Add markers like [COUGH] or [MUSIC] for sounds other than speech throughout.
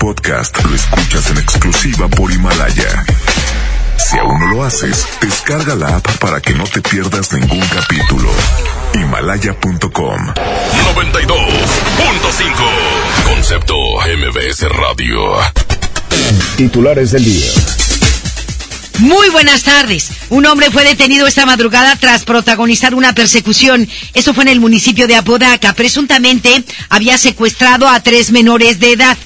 podcast lo escuchas en exclusiva por Himalaya. Si aún no lo haces, descarga la app para que no te pierdas ningún capítulo. Himalaya.com 92.5 Concepto MBS Radio. Titulares del día. Muy buenas tardes. Un hombre fue detenido esta madrugada tras protagonizar una persecución. Eso fue en el municipio de Apodaca. Presuntamente había secuestrado a tres menores de edad.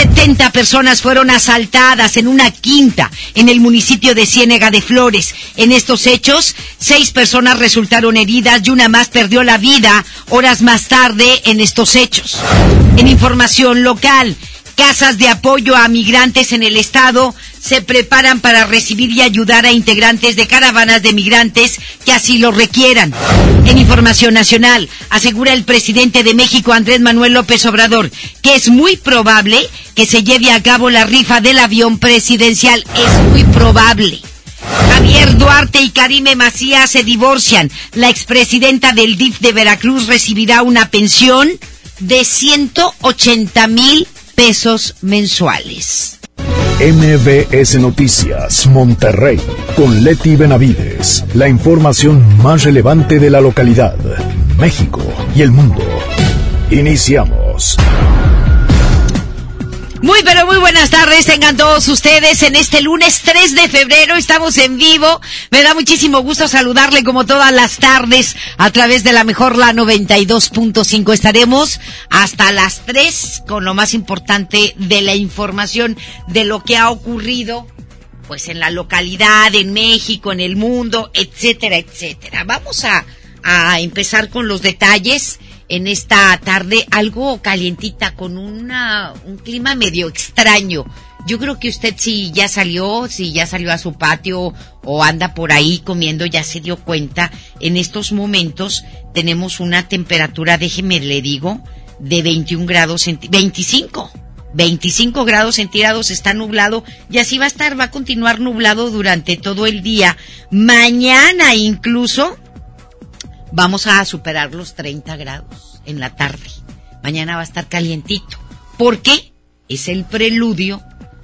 70 personas fueron asaltadas en una quinta en el municipio de Ciénega de Flores. En estos hechos, seis personas resultaron heridas y una más perdió la vida horas más tarde en estos hechos. En información local, casas de apoyo a migrantes en el estado se preparan para recibir y ayudar a integrantes de caravanas de migrantes que así lo requieran. En información nacional, asegura el presidente de México, Andrés Manuel López Obrador, que es muy probable que se lleve a cabo la rifa del avión presidencial. Es muy probable. Javier Duarte y Karime Macías se divorcian. La expresidenta del DIF de Veracruz recibirá una pensión de 180 mil pesos mensuales. MBS Noticias, Monterrey, con Leti Benavides. La información más relevante de la localidad, México y el mundo. Iniciamos. Muy pero muy buenas tardes, tengan todos ustedes en este lunes 3 de febrero, estamos en vivo, me da muchísimo gusto saludarle como todas las tardes a través de la mejor la 92.5, estaremos hasta las 3 con lo más importante de la información de lo que ha ocurrido pues en la localidad, en México, en el mundo, etcétera, etcétera. Vamos a, a empezar con los detalles en esta tarde algo calientita con una, un clima medio extraño. Yo creo que usted si ya salió, si ya salió a su patio o anda por ahí comiendo, ya se dio cuenta. En estos momentos tenemos una temperatura, déjeme le digo, de 21 grados, 25. 25 grados centígrados, está nublado y así va a estar, va a continuar nublado durante todo el día. Mañana incluso vamos a superar los 30 grados en la tarde. Mañana va a estar calientito. ¿Por qué? Es el preludio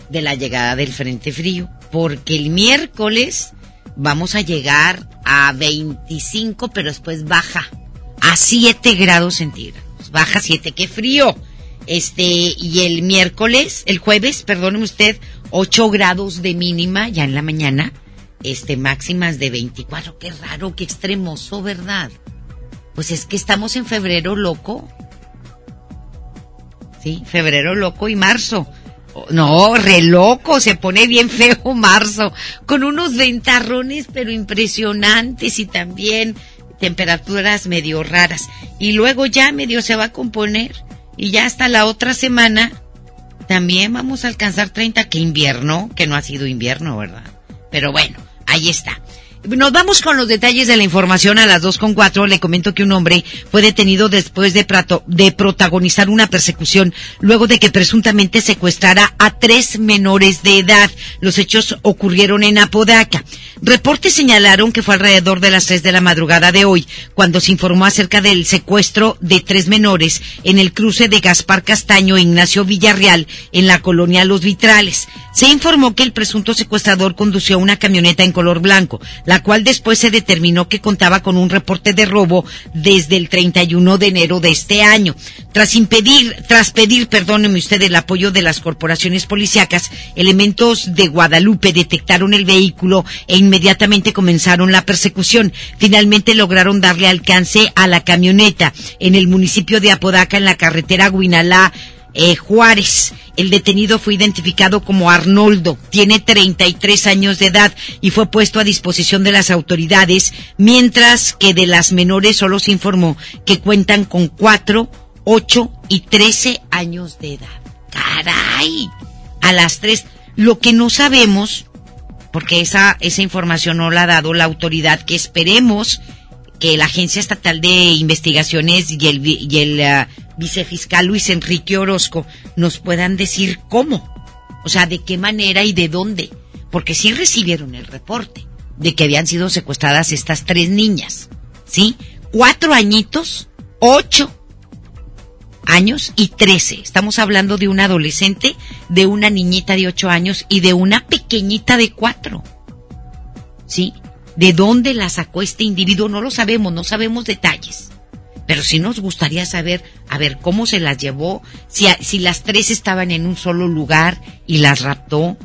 de la llegada del Frente Frío. Porque el miércoles vamos a llegar a 25, pero después baja a 7 grados centígrados. Baja 7, qué frío. Este, y el miércoles, el jueves, perdóneme usted, 8 grados de mínima ya en la mañana este, máximas de 24. Qué raro, qué extremoso, ¿verdad? Pues es que estamos en febrero loco. Sí, febrero loco y marzo. No, re loco, se pone bien feo marzo, con unos ventarrones pero impresionantes y también temperaturas medio raras. Y luego ya medio se va a componer y ya hasta la otra semana también vamos a alcanzar 30, que invierno, que no ha sido invierno, ¿verdad? Pero bueno, ahí está. Nos vamos con los detalles de la información a las dos con cuatro. Le comento que un hombre fue detenido después de, prato, de protagonizar una persecución luego de que presuntamente secuestrara a tres menores de edad. Los hechos ocurrieron en Apodaca. Reportes señalaron que fue alrededor de las tres de la madrugada de hoy cuando se informó acerca del secuestro de tres menores en el cruce de Gaspar Castaño e Ignacio Villarreal en la colonia Los Vitrales. Se informó que el presunto secuestrador condució una camioneta en color blanco. La la cual después se determinó que contaba con un reporte de robo desde el 31 de enero de este año. Tras impedir, tras pedir, perdóneme usted, el apoyo de las corporaciones policíacas, elementos de Guadalupe detectaron el vehículo e inmediatamente comenzaron la persecución. Finalmente lograron darle alcance a la camioneta en el municipio de Apodaca, en la carretera Guinalá, eh, Juárez. El detenido fue identificado como Arnoldo, tiene 33 años de edad y fue puesto a disposición de las autoridades, mientras que de las menores solo se informó que cuentan con 4, 8 y 13 años de edad. ¡Caray! A las 3. Lo que no sabemos, porque esa, esa información no la ha dado la autoridad, que esperemos que la Agencia Estatal de Investigaciones y el, y el uh, vicefiscal Luis Enrique Orozco nos puedan decir cómo, o sea, de qué manera y de dónde, porque sí recibieron el reporte de que habían sido secuestradas estas tres niñas, ¿sí? Cuatro añitos, ocho años y 13. Estamos hablando de un adolescente, de una niñita de 8 años y de una pequeñita de 4. ¿Sí? ¿De dónde la sacó este individuo? No lo sabemos, no sabemos detalles. Pero sí nos gustaría saber, a ver, cómo se las llevó, si, si las tres estaban en un solo lugar y las raptó,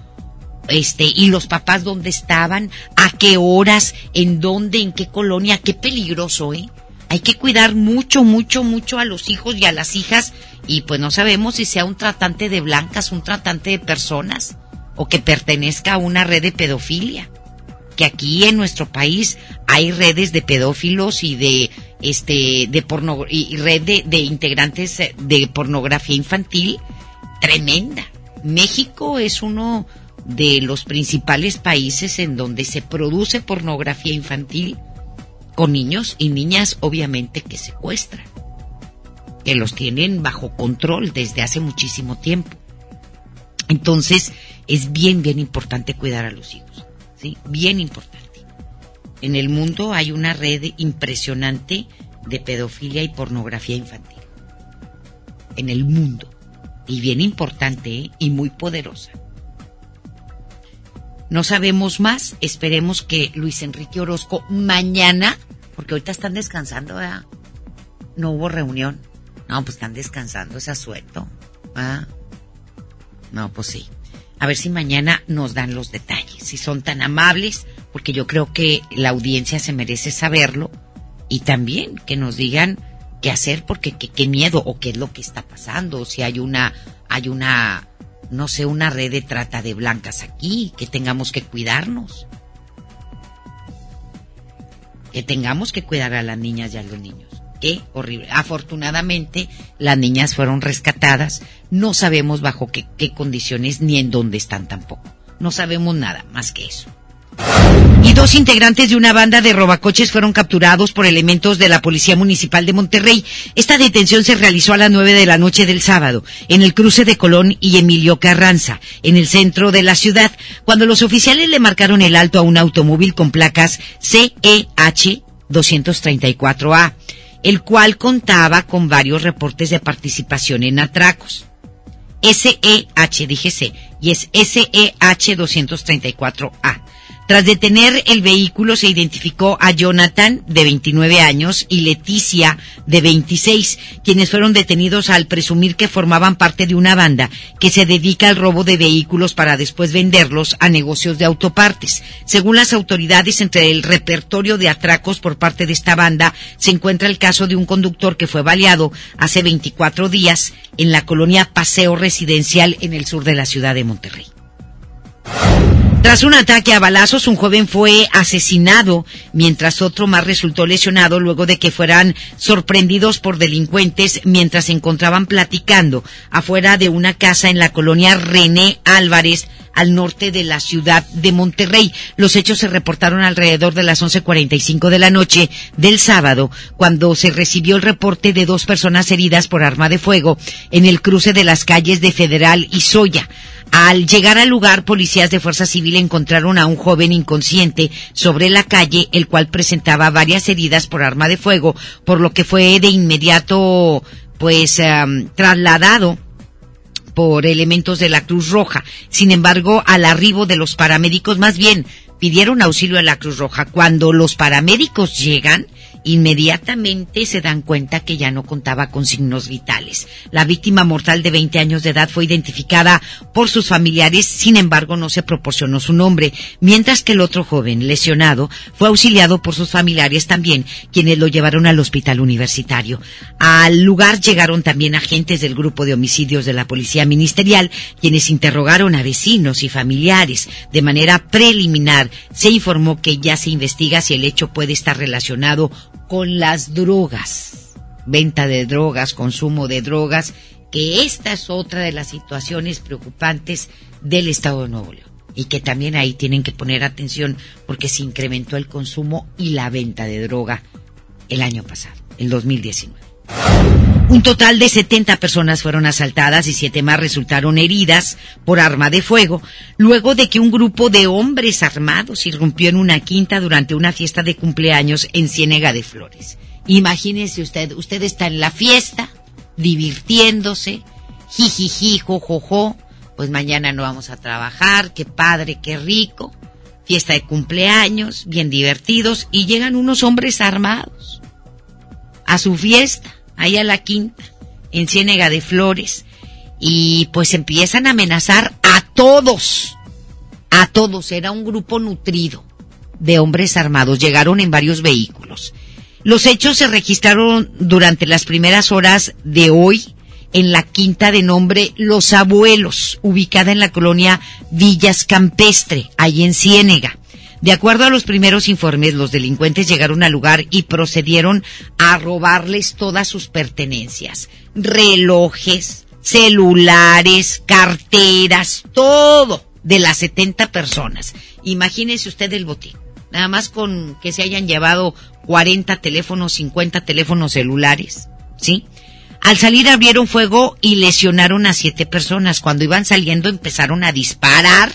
este, y los papás dónde estaban, a qué horas, en dónde, en qué colonia, qué peligroso, ¿eh? Hay que cuidar mucho, mucho, mucho a los hijos y a las hijas y pues no sabemos si sea un tratante de blancas, un tratante de personas o que pertenezca a una red de pedofilia. Que aquí en nuestro país hay redes de pedófilos y de este de porno y red de, de integrantes de pornografía infantil tremenda. México es uno de los principales países en donde se produce pornografía infantil con niños y niñas obviamente que secuestran, que los tienen bajo control desde hace muchísimo tiempo. Entonces es bien, bien importante cuidar a los hijos, Bien importante. En el mundo hay una red impresionante de pedofilia y pornografía infantil. En el mundo. Y bien importante ¿eh? y muy poderosa. No sabemos más. Esperemos que Luis Enrique Orozco mañana, porque ahorita están descansando, ¿verdad? No hubo reunión. No, pues están descansando, es asueto. ¿ah? No, pues sí. A ver si mañana nos dan los detalles, si son tan amables, porque yo creo que la audiencia se merece saberlo y también que nos digan qué hacer, porque qué, miedo o qué es lo que está pasando, si hay una, hay una no sé, una red de trata de blancas aquí, que tengamos que cuidarnos. Que tengamos que cuidar a las niñas y a los niños. Qué horrible. Afortunadamente, las niñas fueron rescatadas. No sabemos bajo qué, condiciones ni en dónde están tampoco. No sabemos nada más que eso y dos integrantes de una banda de robacoches fueron capturados por elementos de la Policía Municipal de Monterrey. Esta detención se realizó a las nueve de la noche del sábado, en el cruce de Colón y Emilio Carranza, en el centro de la ciudad, cuando los oficiales le marcaron el alto a un automóvil con placas CEH 234A, el cual contaba con varios reportes de participación en atracos. SEH, dije y es SEH 234A. Tras detener el vehículo se identificó a Jonathan, de 29 años, y Leticia, de 26, quienes fueron detenidos al presumir que formaban parte de una banda que se dedica al robo de vehículos para después venderlos a negocios de autopartes. Según las autoridades, entre el repertorio de atracos por parte de esta banda se encuentra el caso de un conductor que fue baleado hace 24 días en la colonia Paseo Residencial en el sur de la ciudad de Monterrey. Tras un ataque a balazos, un joven fue asesinado, mientras otro más resultó lesionado luego de que fueran sorprendidos por delincuentes mientras se encontraban platicando afuera de una casa en la colonia René Álvarez, al norte de la ciudad de Monterrey. Los hechos se reportaron alrededor de las 11:45 de la noche del sábado, cuando se recibió el reporte de dos personas heridas por arma de fuego en el cruce de las calles de Federal y Soya. Al llegar al lugar, policías de Fuerza Civil encontraron a un joven inconsciente sobre la calle, el cual presentaba varias heridas por arma de fuego, por lo que fue de inmediato, pues, trasladado por elementos de la Cruz Roja. Sin embargo, al arribo de los paramédicos, más bien, pidieron auxilio a la Cruz Roja. Cuando los paramédicos llegan, inmediatamente se dan cuenta que ya no contaba con signos vitales. La víctima mortal de 20 años de edad fue identificada por sus familiares, sin embargo no se proporcionó su nombre, mientras que el otro joven lesionado fue auxiliado por sus familiares también, quienes lo llevaron al hospital universitario. Al lugar llegaron también agentes del grupo de homicidios de la Policía Ministerial, quienes interrogaron a vecinos y familiares. De manera preliminar se informó que ya se investiga si el hecho puede estar relacionado con las drogas, venta de drogas, consumo de drogas, que esta es otra de las situaciones preocupantes del Estado de Nuevo León y que también ahí tienen que poner atención porque se incrementó el consumo y la venta de droga el año pasado, el 2019. Un total de 70 personas fueron asaltadas y siete más resultaron heridas por arma de fuego, luego de que un grupo de hombres armados irrumpió en una quinta durante una fiesta de cumpleaños en Ciénega de Flores. Imagínese usted, usted está en la fiesta, divirtiéndose, jijiji, jojojo, pues mañana no vamos a trabajar, qué padre, qué rico, fiesta de cumpleaños, bien divertidos, y llegan unos hombres armados a su fiesta, ahí a la quinta, en Ciénega de Flores, y pues empiezan a amenazar a todos, a todos, era un grupo nutrido de hombres armados, llegaron en varios vehículos. Los hechos se registraron durante las primeras horas de hoy en la quinta de nombre Los Abuelos, ubicada en la colonia Villas Campestre, allí en Ciénega. De acuerdo a los primeros informes, los delincuentes llegaron al lugar y procedieron a robarles todas sus pertenencias, relojes, celulares, carteras, todo de las 70 personas. Imagínese usted el botín. Nada más con que se hayan llevado 40 teléfonos, 50 teléfonos celulares, ¿sí? Al salir abrieron fuego y lesionaron a siete personas. Cuando iban saliendo empezaron a disparar.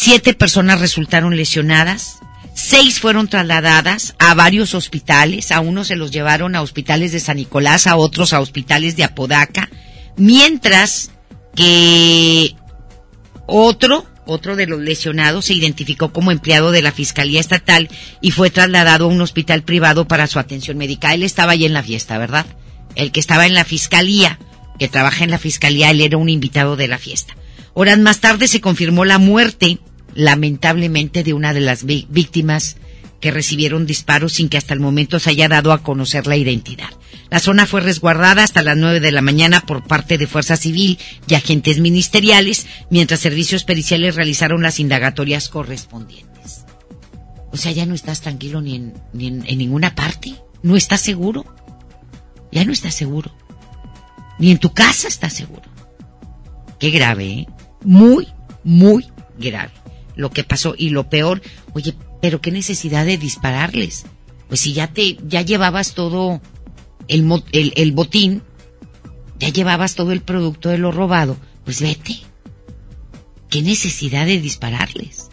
Siete personas resultaron lesionadas. Seis fueron trasladadas a varios hospitales. A unos se los llevaron a hospitales de San Nicolás, a otros a hospitales de Apodaca. Mientras que otro, otro de los lesionados se identificó como empleado de la Fiscalía Estatal y fue trasladado a un hospital privado para su atención médica. Él estaba allí en la fiesta, ¿verdad? el que estaba en la fiscalía, que trabaja en la fiscalía, él era un invitado de la fiesta. Horas más tarde se confirmó la muerte, lamentablemente, de una de las víctimas que recibieron disparos sin que hasta el momento se haya dado a conocer la identidad. La zona fue resguardada hasta las nueve de la mañana por parte de Fuerza Civil y agentes ministeriales, mientras servicios periciales realizaron las indagatorias correspondientes. O sea, ya no estás tranquilo ni en, ni en ninguna parte. ¿No estás seguro? ya no estás seguro. Ni en tu casa estás seguro. Qué grave, ¿eh? Muy, muy grave lo que pasó. Y lo peor, oye, pero qué necesidad de dispararles. Pues si ya te, ya llevabas todo el, el, el botín, ya llevabas todo el producto de lo robado, pues vete. ¿Qué necesidad de dispararles?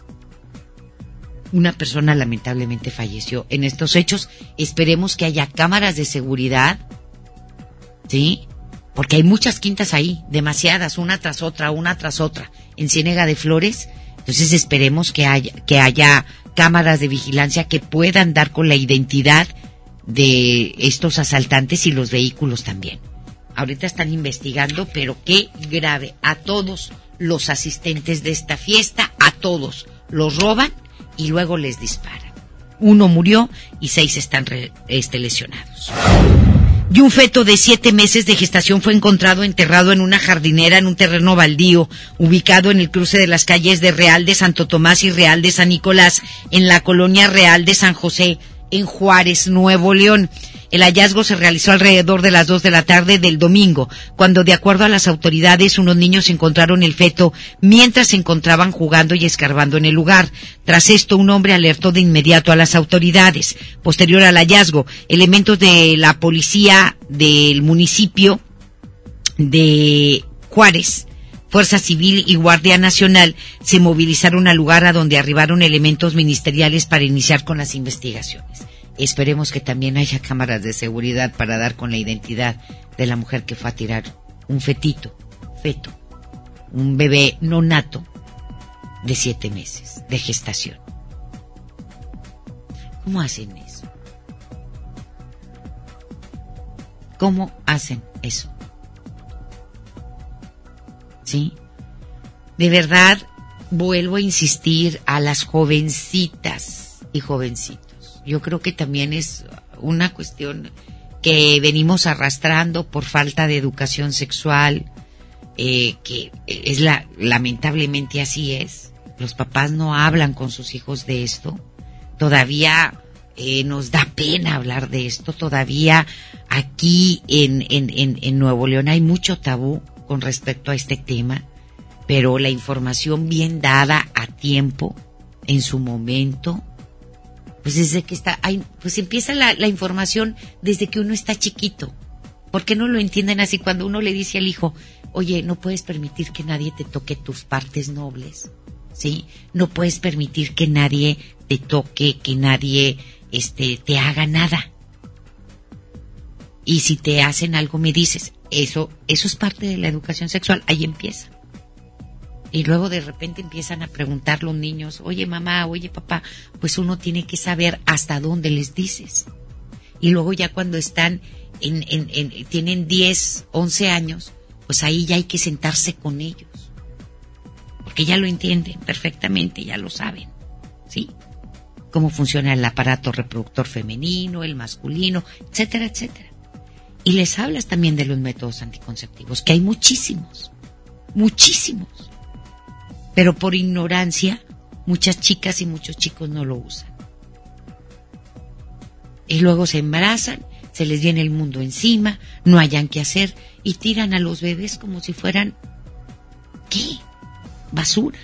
Una persona lamentablemente falleció en estos hechos. Esperemos que haya cámaras de seguridad ¿sí? Porque hay muchas quintas ahí, demasiadas, una tras otra, una tras otra, en Ciénega de Flores. Entonces esperemos que haya, que haya cámaras de vigilancia que puedan dar con la identidad de estos asaltantes y los vehículos también. Ahorita están investigando, pero qué grave. A todos los asistentes de esta fiesta, a todos los roban y luego les disparan. Uno murió y seis están este, lesionados y un feto de siete meses de gestación fue encontrado enterrado en una jardinera en un terreno baldío ubicado en el cruce de las calles de Real de Santo Tomás y Real de San Nicolás en la colonia Real de San José en Juárez, Nuevo León. El hallazgo se realizó alrededor de las dos de la tarde del domingo, cuando de acuerdo a las autoridades unos niños encontraron el feto mientras se encontraban jugando y escarbando en el lugar. Tras esto, un hombre alertó de inmediato a las autoridades. Posterior al hallazgo, elementos de la policía del municipio de Juárez Fuerza Civil y Guardia Nacional se movilizaron al lugar a donde arribaron elementos ministeriales para iniciar con las investigaciones. Esperemos que también haya cámaras de seguridad para dar con la identidad de la mujer que fue a tirar un fetito, feto, un bebé no nato de siete meses de gestación. ¿Cómo hacen eso? ¿Cómo hacen eso? ¿Sí? De verdad, vuelvo a insistir a las jovencitas y jovencitos yo creo que también es una cuestión que venimos arrastrando por falta de educación sexual, eh, que es la, lamentablemente así es. Los papás no hablan con sus hijos de esto. Todavía eh, nos da pena hablar de esto. Todavía aquí en, Nuevo León hay mucho tabú con respecto a este tema, pero la información bien dada a tiempo, en su momento, pues desde que está, hay, pues empieza la, la información desde que uno está chiquito. ¿Por qué no lo entienden así cuando uno le dice al hijo, oye, no puedes permitir que nadie te toque tus partes nobles? ¿Sí? No puedes permitir que nadie te toque, que nadie, este, te haga nada. y si te hacen algo me dices. Eso, eso es parte de la educación sexual, ahí empieza. Y luego de repente empiezan a preguntar los niños, oye mamá, oye papá, pues uno tiene que saber hasta dónde les dices. Y luego ya cuando están en, en, tienen 10, 11 años, pues ahí ya hay que sentarse con ellos. Porque ya lo entienden perfectamente, ya lo saben. ¿Sí? Cómo funciona el aparato reproductor femenino, el masculino, etcétera, etcétera. Y les hablas también de los métodos anticonceptivos, que hay muchísimos, muchísimos. Pero por ignorancia, muchas chicas y muchos chicos no lo usan. Y luego se embarazan, se les viene el mundo encima, no hayan qué hacer y tiran a los bebés como si fueran, ¿qué? Basura.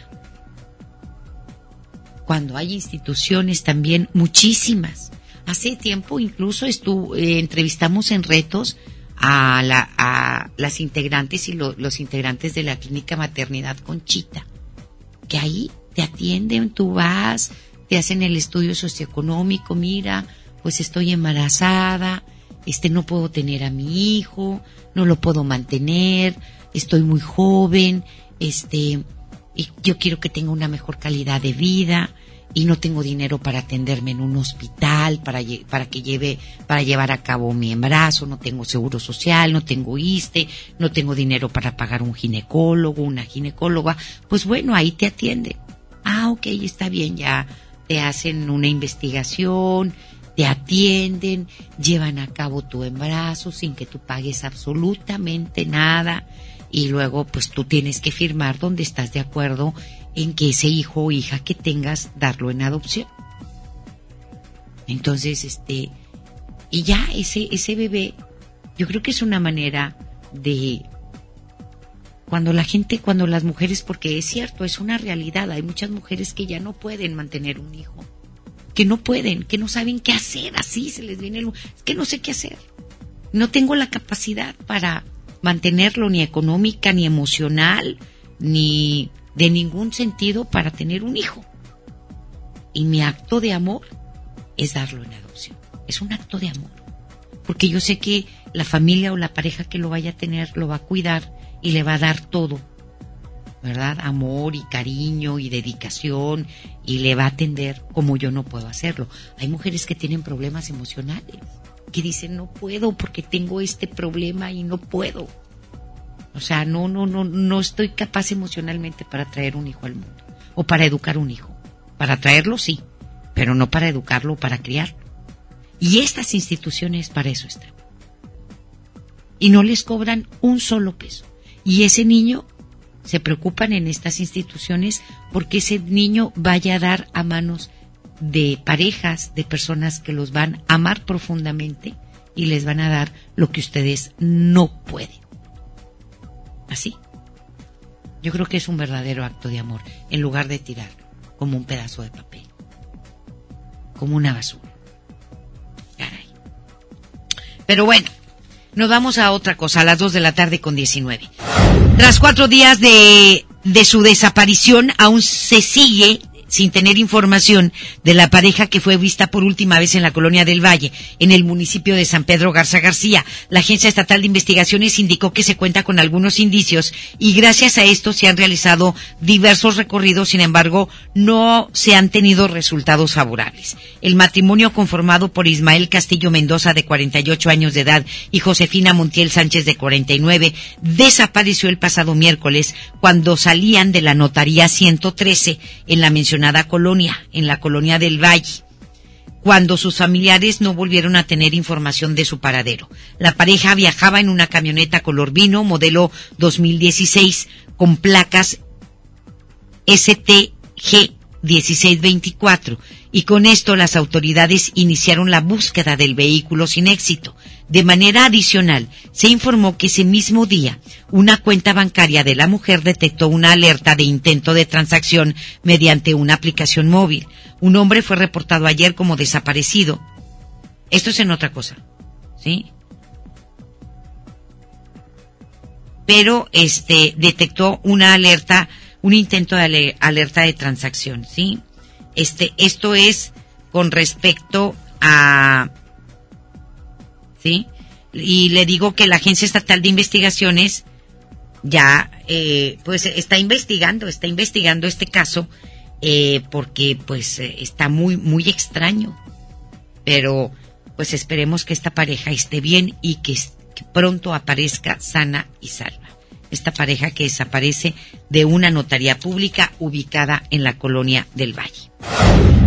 Cuando hay instituciones también muchísimas. Hace tiempo incluso estuvo, eh, entrevistamos en retos a, la, a las integrantes y los integrantes de la clínica maternidad Conchita que ahí te atienden, tú vas, te hacen el estudio socioeconómico, mira, pues estoy embarazada, este no puedo tener a mi hijo, no lo puedo mantener, estoy muy joven, este y yo quiero que tenga una mejor calidad de vida, y no tengo dinero para atenderme en un hospital, para, para que lleve, para llevar a cabo mi embarazo, no tengo seguro social, no tengo ISTE, no tengo dinero para pagar un ginecólogo, una ginecóloga, pues bueno, ahí te atienden. Ah, ok, está bien, ya te hacen una investigación, te atienden, llevan a cabo tu embarazo sin que tú pagues absolutamente nada y luego pues tú tienes que firmar donde estás de acuerdo en que ese hijo o hija que tengas darlo en adopción. Entonces, este, y ya ese, ese bebé, yo creo que es una manera de cuando la gente, cuando las mujeres, porque es cierto, es una realidad, hay muchas mujeres que ya no pueden mantener un hijo, que no pueden, que no saben qué hacer, así se les viene el, es que no sé qué hacer. No tengo la capacidad para mantenerlo ni económica, ni emocional, ni de ningún sentido para tener un hijo. Y mi acto de amor es darlo en adopción. Es un acto de amor. Porque yo sé que la familia o la pareja que lo vaya a tener lo va a cuidar y le va a dar todo. ¿Verdad? Amor y cariño y dedicación y le va a atender como yo no puedo hacerlo. Hay mujeres que tienen problemas emocionales, que dicen no puedo porque tengo este problema y no puedo. O sea, no, no, no, no estoy capaz emocionalmente para traer un hijo al mundo o para educar un hijo. Para traerlo sí, pero no para educarlo o para criarlo. Y estas instituciones para eso están. Y no les cobran un solo peso. Y ese niño se preocupan en estas instituciones porque ese niño vaya a dar a manos de parejas, de personas que los van a amar profundamente y les van a dar lo que ustedes no pueden. Así. Yo creo que es un verdadero acto de amor, en lugar de tirar como un pedazo de papel, como una basura. Caray. Pero bueno, nos vamos a otra cosa, a las dos de la tarde con 19. Tras cuatro días de, de su desaparición, aún se sigue sin tener información de la pareja que fue vista por última vez en la colonia del Valle, en el municipio de San Pedro Garza García. La Agencia Estatal de Investigaciones indicó que se cuenta con algunos indicios y gracias a esto se han realizado diversos recorridos, sin embargo, no se han tenido resultados favorables. El matrimonio conformado por Ismael Castillo Mendoza, de 48 años de edad, y Josefina Montiel Sánchez, de 49, desapareció el pasado miércoles cuando salían de la notaría 113 en la mencionada colonia, en la colonia del Valle, cuando sus familiares no volvieron a tener información de su paradero. La pareja viajaba en una camioneta color vino, modelo 2016, con placas STG 1624 y con esto las autoridades iniciaron la búsqueda del vehículo sin éxito. De manera adicional, se informó que ese mismo día una cuenta bancaria de la mujer detectó una alerta de intento de transacción mediante una aplicación móvil. Un hombre fue reportado ayer como desaparecido. Esto es en otra cosa, ¿sí? Pero este detectó una alerta un intento de alerta de transacción, ¿sí? Este, esto es con respecto a, ¿sí? y le digo que la Agencia Estatal de Investigaciones ya eh, pues está investigando, está investigando este caso eh, porque pues eh, está muy muy extraño. Pero pues esperemos que esta pareja esté bien y que, que pronto aparezca sana y salva. Esta pareja que desaparece de una notaría pública ubicada en la colonia del Valle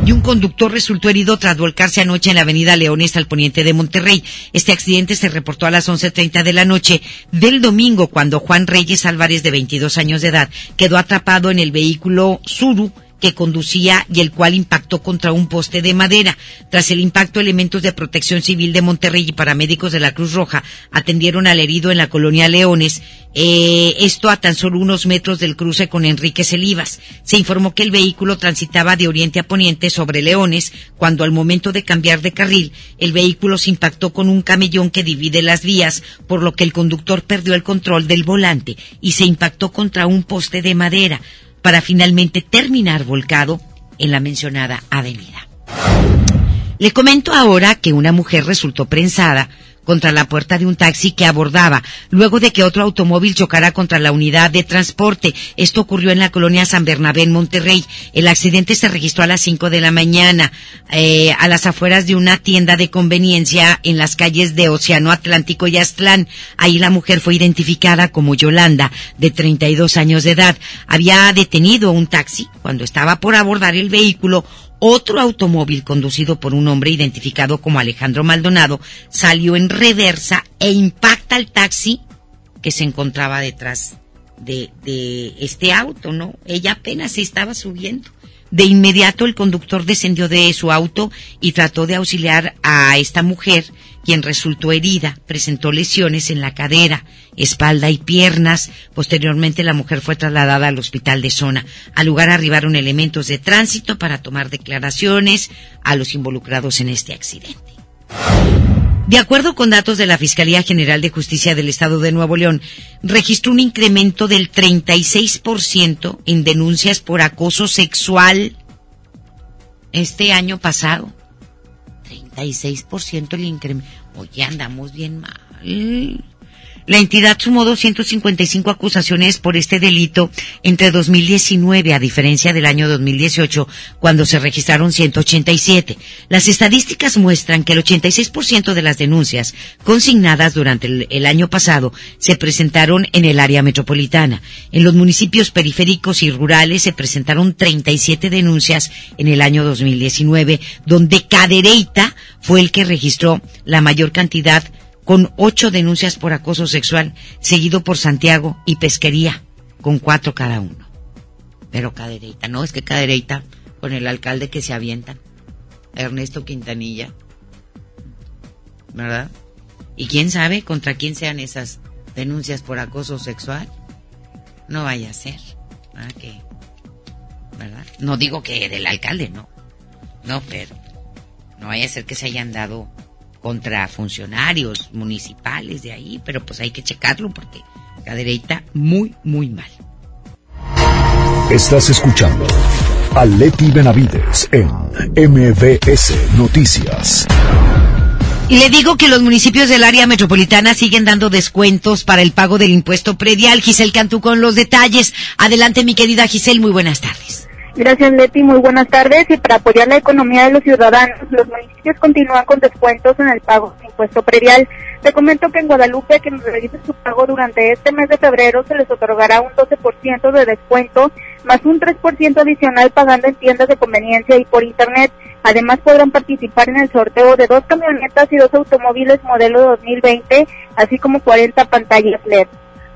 y un conductor resultó herido tras volcarse anoche en la avenida Leones al poniente de Monterrey. Este accidente se reportó a las 11.30 de la noche del domingo cuando Juan Reyes Álvarez, de 22 años de edad, quedó atrapado en el vehículo Suru que conducía y el cual impactó contra un poste de madera. Tras el impacto, elementos de protección civil de Monterrey y paramédicos de la Cruz Roja atendieron al herido en la colonia Leones, eh, esto a tan solo unos metros del cruce con Enrique Celivas. Se informó que el vehículo transitaba de oriente a poniente sobre Leones, cuando al momento de cambiar de carril, el vehículo se impactó con un camellón que divide las vías, por lo que el conductor perdió el control del volante y se impactó contra un poste de madera para finalmente terminar volcado en la mencionada avenida. Le comento ahora que una mujer resultó prensada contra la puerta de un taxi que abordaba, luego de que otro automóvil chocara contra la unidad de transporte. Esto ocurrió en la colonia San Bernabé, en Monterrey. El accidente se registró a las 5 de la mañana, eh, a las afueras de una tienda de conveniencia en las calles de Océano Atlántico y Aztlán. Ahí la mujer fue identificada como Yolanda, de 32 años de edad. Había detenido un taxi cuando estaba por abordar el vehículo otro automóvil conducido por un hombre identificado como Alejandro Maldonado salió en reversa e impacta al taxi que se encontraba detrás de, de este auto, ¿no? Ella apenas se estaba subiendo. De inmediato el conductor descendió de su auto y trató de auxiliar a esta mujer, quien resultó herida, presentó lesiones en la cadera, espalda y piernas. Posteriormente la mujer fue trasladada al hospital de zona. Al lugar arribaron elementos de tránsito para tomar declaraciones a los involucrados en este accidente. De acuerdo con datos de la Fiscalía General de Justicia del Estado de Nuevo León, registró un incremento del 36% en denuncias por acoso sexual este año pasado. 36% el incremento. Oye, andamos bien mal. La entidad sumó 255 acusaciones por este delito entre 2019, a diferencia del año 2018, cuando se registraron 187. Las estadísticas muestran que el 86% de las denuncias consignadas durante el, año pasado se presentaron en el área metropolitana. En los municipios periféricos y rurales se presentaron 37 denuncias en el año 2019, donde Cadereyta fue el que registró la mayor cantidad con ocho denuncias por acoso sexual, seguido por Santiago y Pesquería, con cuatro cada uno. Pero Cadereyta, no, es que Cadereyta, con el alcalde que se avientan, Ernesto Quintanilla, ¿verdad? Y quién sabe contra quién sean esas denuncias por acoso sexual. No vaya a ser. Que, ¿verdad? No digo que del alcalde, no. No, pero no vaya a ser que se hayan dado contra funcionarios municipales de ahí, pero pues hay que checarlo porque la derecha muy, muy mal. Estás escuchando a Leti Benavides en MBS Noticias. Y le digo que los municipios del área metropolitana siguen dando descuentos para el pago del impuesto predial. Giselle Cantú con los detalles. Adelante, mi querida Giselle, muy buenas tardes. Gracias, Leti. Muy buenas tardes. Y para apoyar la economía de los ciudadanos, los municipios continúan con descuentos en el pago de impuesto predial. Te comento que en Guadalupe, quienes realicen su pago durante este mes de febrero, se les otorgará un 12% de descuento, más un 3% adicional pagando en tiendas de conveniencia y por Internet. Además, podrán participar en el sorteo de dos camionetas y dos automóviles modelo 2020, así como 40 pantallas LED.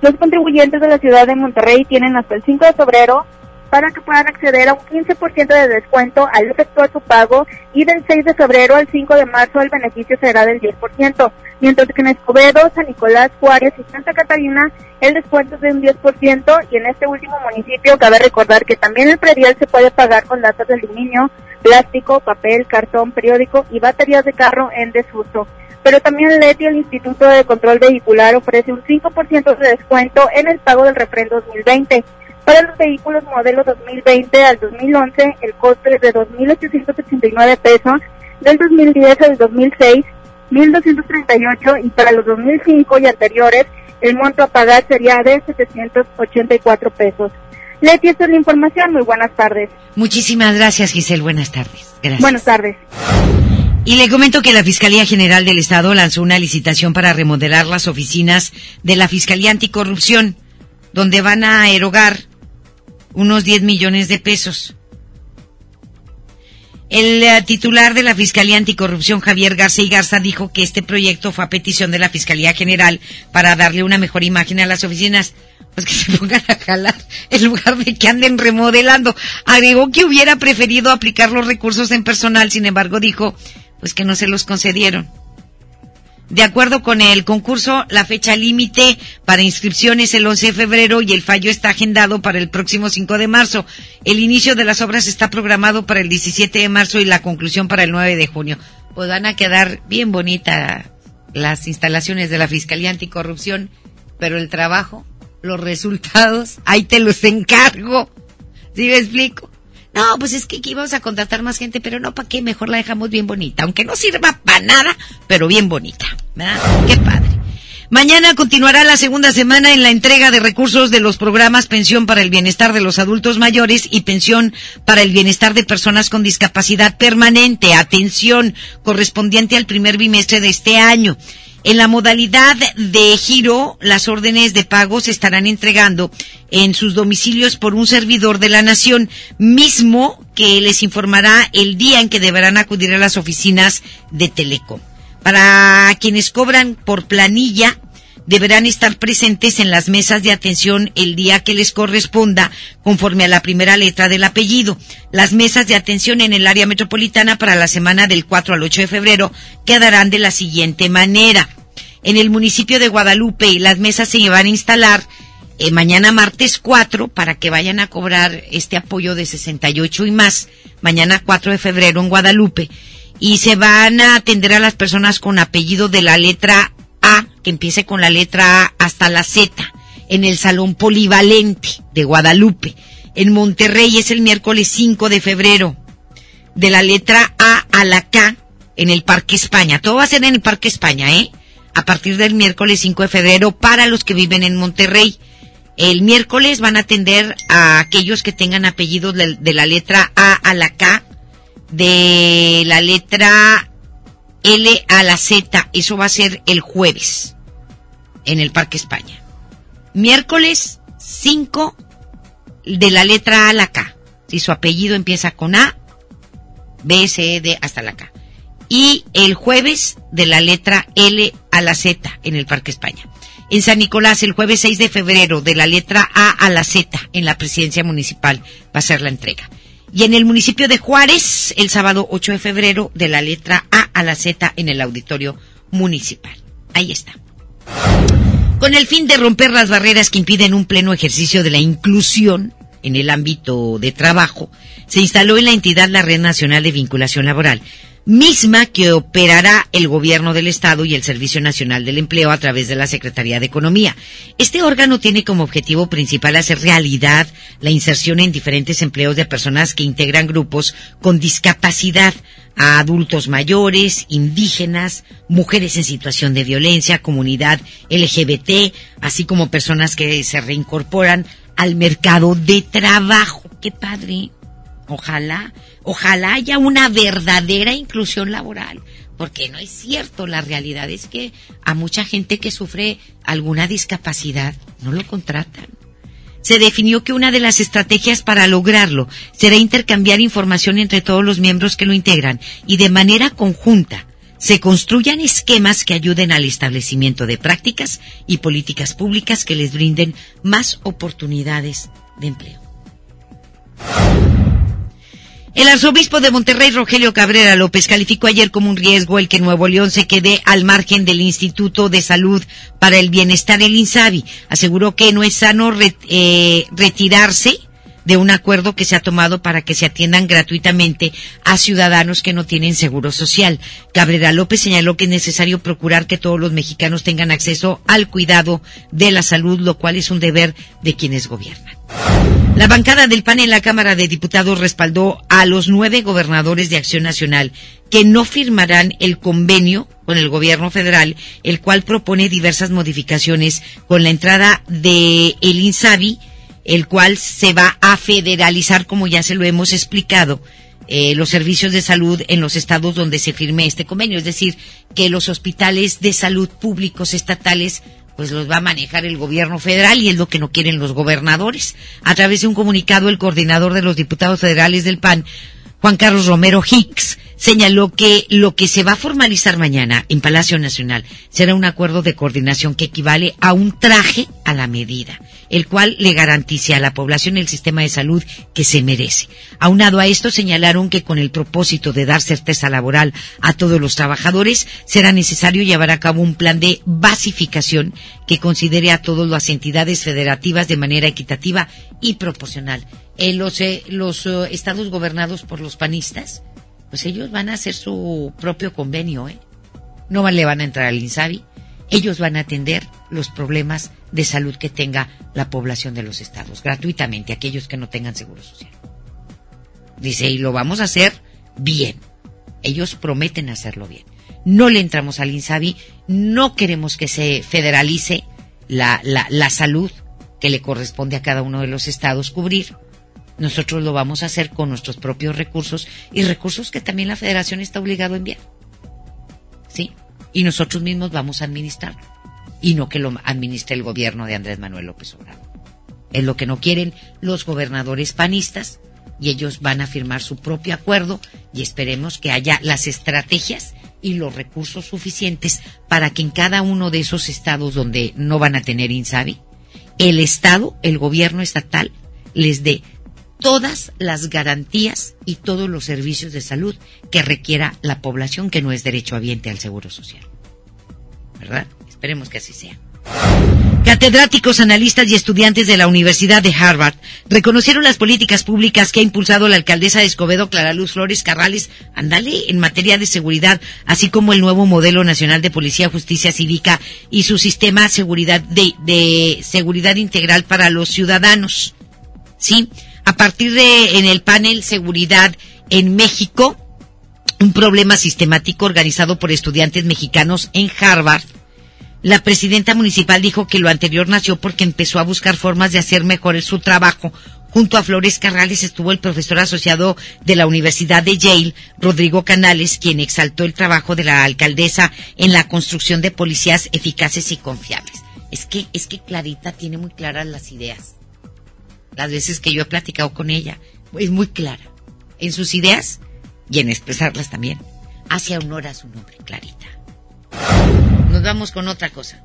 Los contribuyentes de la ciudad de Monterrey tienen hasta el 5 de febrero para que puedan acceder a un 15% de descuento al efectuar su pago y del 6 de febrero al 5 de marzo el beneficio será del 10%, mientras que en Escobedo, San Nicolás, Juárez y Santa Catarina el descuento es de un 10% y en este último municipio cabe recordar que también el predial se puede pagar con latas de aluminio, plástico, papel, cartón, periódico y baterías de carro en desuso. Pero también Leti, el Instituto de Control Vehicular, ofrece un 5% de descuento en el pago del refrendo 2020. Para los vehículos modelo 2020 al 2011, el costo es de 2.889 pesos, del 2010 al 2006 1.238 y para los 2005 y anteriores el monto a pagar sería de 784 pesos. Leti, esta es la información. Muy buenas tardes. Muchísimas gracias, Giselle. Buenas tardes. Gracias. Buenas tardes. Y le comento que la Fiscalía General del Estado lanzó una licitación para remodelar las oficinas de la Fiscalía Anticorrupción, donde van a erogar unos 10 millones de pesos. El eh, titular de la Fiscalía Anticorrupción, Javier García Garza, dijo que este proyecto fue a petición de la Fiscalía General para darle una mejor imagen a las oficinas. Pues que se [LAUGHS] pongan a jalar en lugar de que anden remodelando. Agregó que hubiera preferido aplicar los recursos en personal, sin embargo dijo pues que no se los concedieron. De acuerdo con el concurso, la fecha límite para inscripción es el 11 de febrero y el fallo está agendado para el próximo 5 de marzo. El inicio de las obras está programado para el 17 de marzo y la conclusión para el 9 de junio. Pues van a quedar bien bonitas las instalaciones de la Fiscalía Anticorrupción, pero el trabajo, los resultados, ahí te los encargo. ¿Sí me explico? No, pues es que aquí vamos a contratar más gente, pero no, ¿para qué? Mejor la dejamos bien bonita, aunque no sirva para nada, pero bien bonita. ¿verdad? Qué padre. Mañana continuará la segunda semana en la entrega de recursos de los programas Pensión para el Bienestar de los Adultos Mayores y Pensión para el Bienestar de Personas con Discapacidad Permanente. Atención, correspondiente al primer bimestre de este año. En la modalidad de giro, las órdenes de pago se estarán entregando en sus domicilios por un servidor de la nación, mismo que les informará el día en que deberán acudir a las oficinas de Telecom. Para quienes cobran por planilla, deberán estar presentes en las mesas de atención el día que les corresponda, conforme a la primera letra del apellido. Las mesas de atención en el área metropolitana para la semana del 4 al 8 de febrero quedarán de la siguiente manera. En el municipio de Guadalupe, las mesas se van a instalar eh, mañana martes 4 para que vayan a cobrar este apoyo de 68 y más, mañana 4 de febrero en Guadalupe. Y se van a atender a las personas con apellido de la letra que empiece con la letra A hasta la Z, en el Salón Polivalente de Guadalupe. En Monterrey es el miércoles 5 de febrero, de la letra A a la K, en el Parque España. Todo va a ser en el Parque España, ¿eh? A partir del miércoles 5 de febrero para los que viven en Monterrey. El miércoles van a atender a aquellos que tengan apellidos de, la letra A a la K, de la letra L a la Z, eso va a ser el jueves en el Parque España. Miércoles 5 de la letra A a la K. Si su apellido empieza con A, B, C, D hasta la K. Y el jueves de la letra L a la Z en el Parque España. En San Nicolás, el jueves 6 de febrero, de la letra A a la Z en la presidencia municipal, va a ser la entrega. Y en el municipio de Juárez, el sábado 8 de febrero, de la letra A a la Z en el auditorio municipal. Ahí está. Con el fin de romper las barreras que impiden un pleno ejercicio de la inclusión en el ámbito de trabajo, se instaló en la entidad la Red Nacional de Vinculación Laboral, misma que operará el gobierno del Estado y el Servicio Nacional del Empleo a través de la Secretaría de Economía. Este órgano tiene como objetivo principal hacer realidad la inserción en diferentes empleos de personas que integran grupos con discapacidad, a adultos mayores, indígenas, mujeres en situación de violencia, comunidad LGBT, así como personas que se reincorporan al mercado de trabajo. ¡Qué padre! Ojalá, ojalá haya una verdadera inclusión laboral, porque no es cierto, la realidad es que a mucha gente que sufre alguna discapacidad no lo contratan. Se definió que una de las estrategias para lograrlo será intercambiar información entre todos los miembros que lo integran y de manera conjunta se construyan esquemas que ayuden al establecimiento de prácticas y políticas públicas que les brinden más oportunidades de empleo. El arzobispo de Monterrey, Rogelio Cabrera López, calificó ayer como un riesgo el que Nuevo León se quede al margen del Instituto de Salud para el Bienestar, el INSABI. Aseguró que no es sano eh, retirarse de un acuerdo que se ha tomado para que se atiendan gratuitamente a ciudadanos que no tienen seguro social. Cabrera López señaló que es necesario procurar que todos los mexicanos tengan acceso al cuidado de la salud, lo cual es un deber de quienes gobiernan. La bancada del PAN en la Cámara de Diputados respaldó a los nueve gobernadores de Acción Nacional que no firmarán el convenio con el gobierno federal, el cual propone diversas modificaciones con la entrada de el INSABI, el cual se va a federalizar, como ya se lo hemos explicado, eh, los servicios de salud en los estados donde se firme este convenio. Es decir, que los hospitales de salud públicos estatales pues los va a manejar el gobierno federal y es lo que no quieren los gobernadores. A través de un comunicado, el coordinador de los diputados federales del PAN, Juan Carlos Romero Hicks, señaló que lo que se va a formalizar mañana en Palacio Nacional será un acuerdo de coordinación que equivale a un traje a la medida el cual le garantice a la población el sistema de salud que se merece. Aunado a esto, señalaron que con el propósito de dar certeza laboral a todos los trabajadores, será necesario llevar a cabo un plan de basificación que considere a todas las entidades federativas de manera equitativa y proporcional. En los, eh, los eh, estados gobernados por los panistas, pues ellos van a hacer su propio convenio, ¿eh? No le van a entrar al INSABI, ellos van a atender los problemas de salud que tenga la población de los estados, gratuitamente, aquellos que no tengan seguro social. Dice, y lo vamos a hacer bien. Ellos prometen hacerlo bien. No le entramos al INSABI, no queremos que se federalice la, la, la salud que le corresponde a cada uno de los estados cubrir. Nosotros lo vamos a hacer con nuestros propios recursos y recursos que también la federación está obligado a enviar. ¿Sí? Y nosotros mismos vamos a administrarlo y no que lo administre el gobierno de Andrés Manuel López Obrador. Es lo que no quieren los gobernadores panistas y ellos van a firmar su propio acuerdo y esperemos que haya las estrategias y los recursos suficientes para que en cada uno de esos estados donde no van a tener INSABI, el Estado, el gobierno estatal, les dé todas las garantías y todos los servicios de salud que requiera la población que no es derecho habiente al seguro social. ¿Verdad? Esperemos que así sea. Catedráticos, analistas y estudiantes de la Universidad de Harvard reconocieron las políticas públicas que ha impulsado la alcaldesa de Escobedo, Clara Luz Flores Carrales, andale, en materia de seguridad, así como el nuevo modelo nacional de policía, justicia cívica y su sistema de seguridad, de, de seguridad integral para los ciudadanos. Sí, a partir de, en el panel Seguridad en México, un problema sistemático organizado por estudiantes mexicanos en Harvard, la presidenta municipal dijo que lo anterior nació porque empezó a buscar formas de hacer mejor su trabajo. Junto a Flores Carrales estuvo el profesor asociado de la Universidad de Yale, Rodrigo Canales, quien exaltó el trabajo de la alcaldesa en la construcción de policías eficaces y confiables. Es que, es que Clarita tiene muy claras las ideas. Las veces que yo he platicado con ella, es muy clara. En sus ideas y en expresarlas también. Hace honor a su nombre, Clarita nos vamos con otra cosa.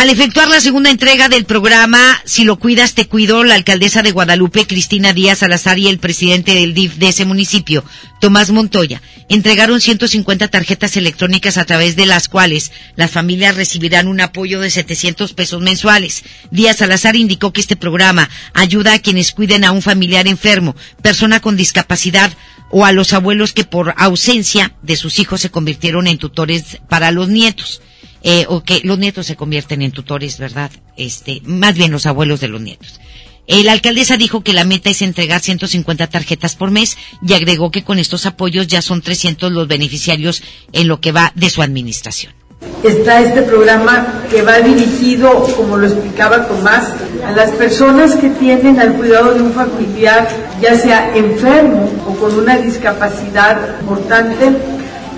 Al efectuar la segunda entrega del programa Si lo cuidas, te cuido, la alcaldesa de Guadalupe, Cristina Díaz Salazar, y el presidente del DIF de ese municipio, Tomás Montoya, entregaron 150 tarjetas electrónicas a través de las cuales las familias recibirán un apoyo de 700 pesos mensuales. Díaz Salazar indicó que este programa ayuda a quienes cuiden a un familiar enfermo, persona con discapacidad o a los abuelos que por ausencia de sus hijos se convirtieron en tutores para los nietos. Eh, o que los nietos se convierten en tutores, ¿verdad? Este, más bien los abuelos de los nietos. Eh, la alcaldesa dijo que la meta es entregar 150 tarjetas por mes y agregó que con estos apoyos ya son 300 los beneficiarios en lo que va de su administración. Está este programa que va dirigido, como lo explicaba Tomás, a las personas que tienen al cuidado de un familiar, ya sea enfermo o con una discapacidad importante,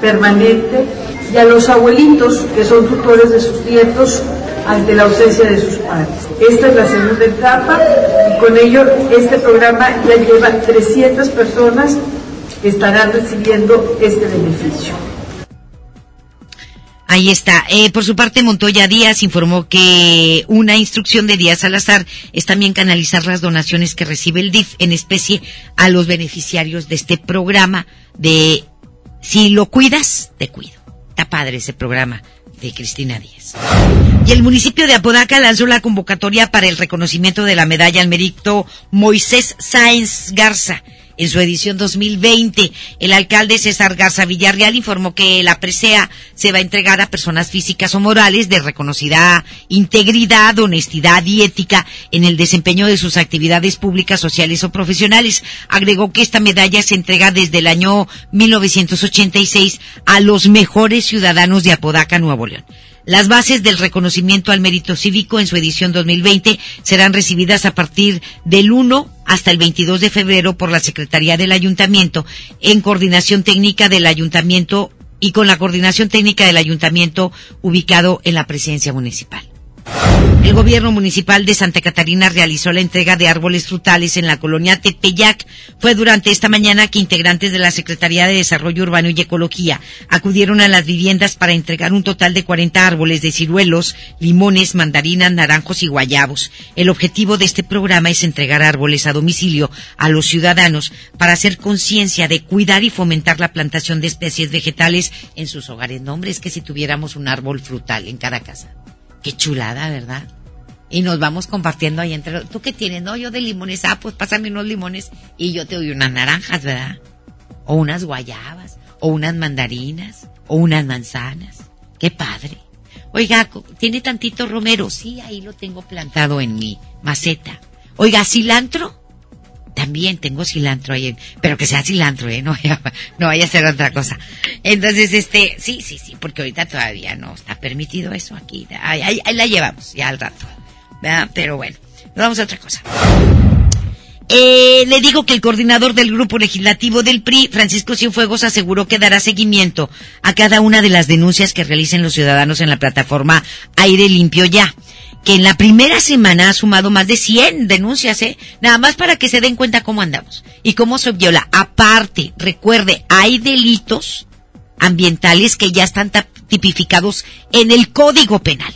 permanente, y a los abuelitos que son tutores de sus nietos ante la ausencia de sus padres. Esta es la segunda etapa y con ello este programa ya lleva 300 personas que estarán recibiendo este beneficio. Ahí está. Eh, por su parte, Montoya Díaz informó que una instrucción de Díaz Salazar es también canalizar las donaciones que recibe el DIF en especie a los beneficiarios de este programa de Si lo cuidas, te cuido. Está padre ese programa de Cristina Díaz. Y el municipio de Apodaca lanzó la convocatoria para el reconocimiento de la medalla al mérito Moisés Sáenz Garza en su edición 2020. El alcalde César Garza Villarreal informó que la presea se va a entregar a personas físicas o morales de reconocida integridad, honestidad y ética en el desempeño de sus actividades públicas, sociales o profesionales. Agregó que esta medalla se entrega desde el año 1986 a los mejores ciudadanos de Apodaca, Nuevo León. Las bases del reconocimiento al mérito cívico en su edición 2020 serán recibidas a partir del 1 hasta el 22 de febrero por la Secretaría del Ayuntamiento en coordinación técnica del Ayuntamiento y con la coordinación técnica del Ayuntamiento ubicado en la presidencia municipal. El gobierno municipal de Santa Catarina realizó la entrega de árboles frutales en la colonia Tepeyac. Fue durante esta mañana que integrantes de la Secretaría de Desarrollo Urbano y Ecología acudieron a las viviendas para entregar un total de 40 árboles de ciruelos, limones, mandarinas, naranjos y guayabos. El objetivo de este programa es entregar árboles a domicilio a los ciudadanos para hacer conciencia de cuidar y fomentar la plantación de especies vegetales en sus hogares. No, hombre, es que si tuviéramos un árbol frutal en cada casa. Qué chulada, ¿verdad? Y nos vamos compartiendo ahí entre. ¿Tú qué tienes? No, yo de limones. Ah, pues pásame unos limones y yo te doy unas naranjas, ¿verdad? O unas guayabas, o unas mandarinas, o unas manzanas. Qué padre. Oiga, ¿tiene tantito romero? Sí, ahí lo tengo plantado en mi maceta. Oiga, cilantro. También tengo cilantro ahí, pero que sea cilantro, ¿eh? [LAUGHS] No vaya, no vaya a ser otra cosa. Entonces, este, sí, sí, sí, porque ahorita todavía no está permitido eso aquí. Ahí, la llevamos, ya al rato. Pero bueno, vamos a otra cosa. Eh, le digo que el coordinador del grupo legislativo del PRI, Francisco Cienfuegos, aseguró que dará seguimiento a cada una de las denuncias que realicen los ciudadanos en la plataforma Aire Limpio Ya que en la primera semana ha sumado más de 100 denuncias, ¿eh? Nada más para que se den cuenta cómo andamos y cómo se viola. Aparte, recuerde, hay delitos ambientales que ya están tipificados en el Código Penal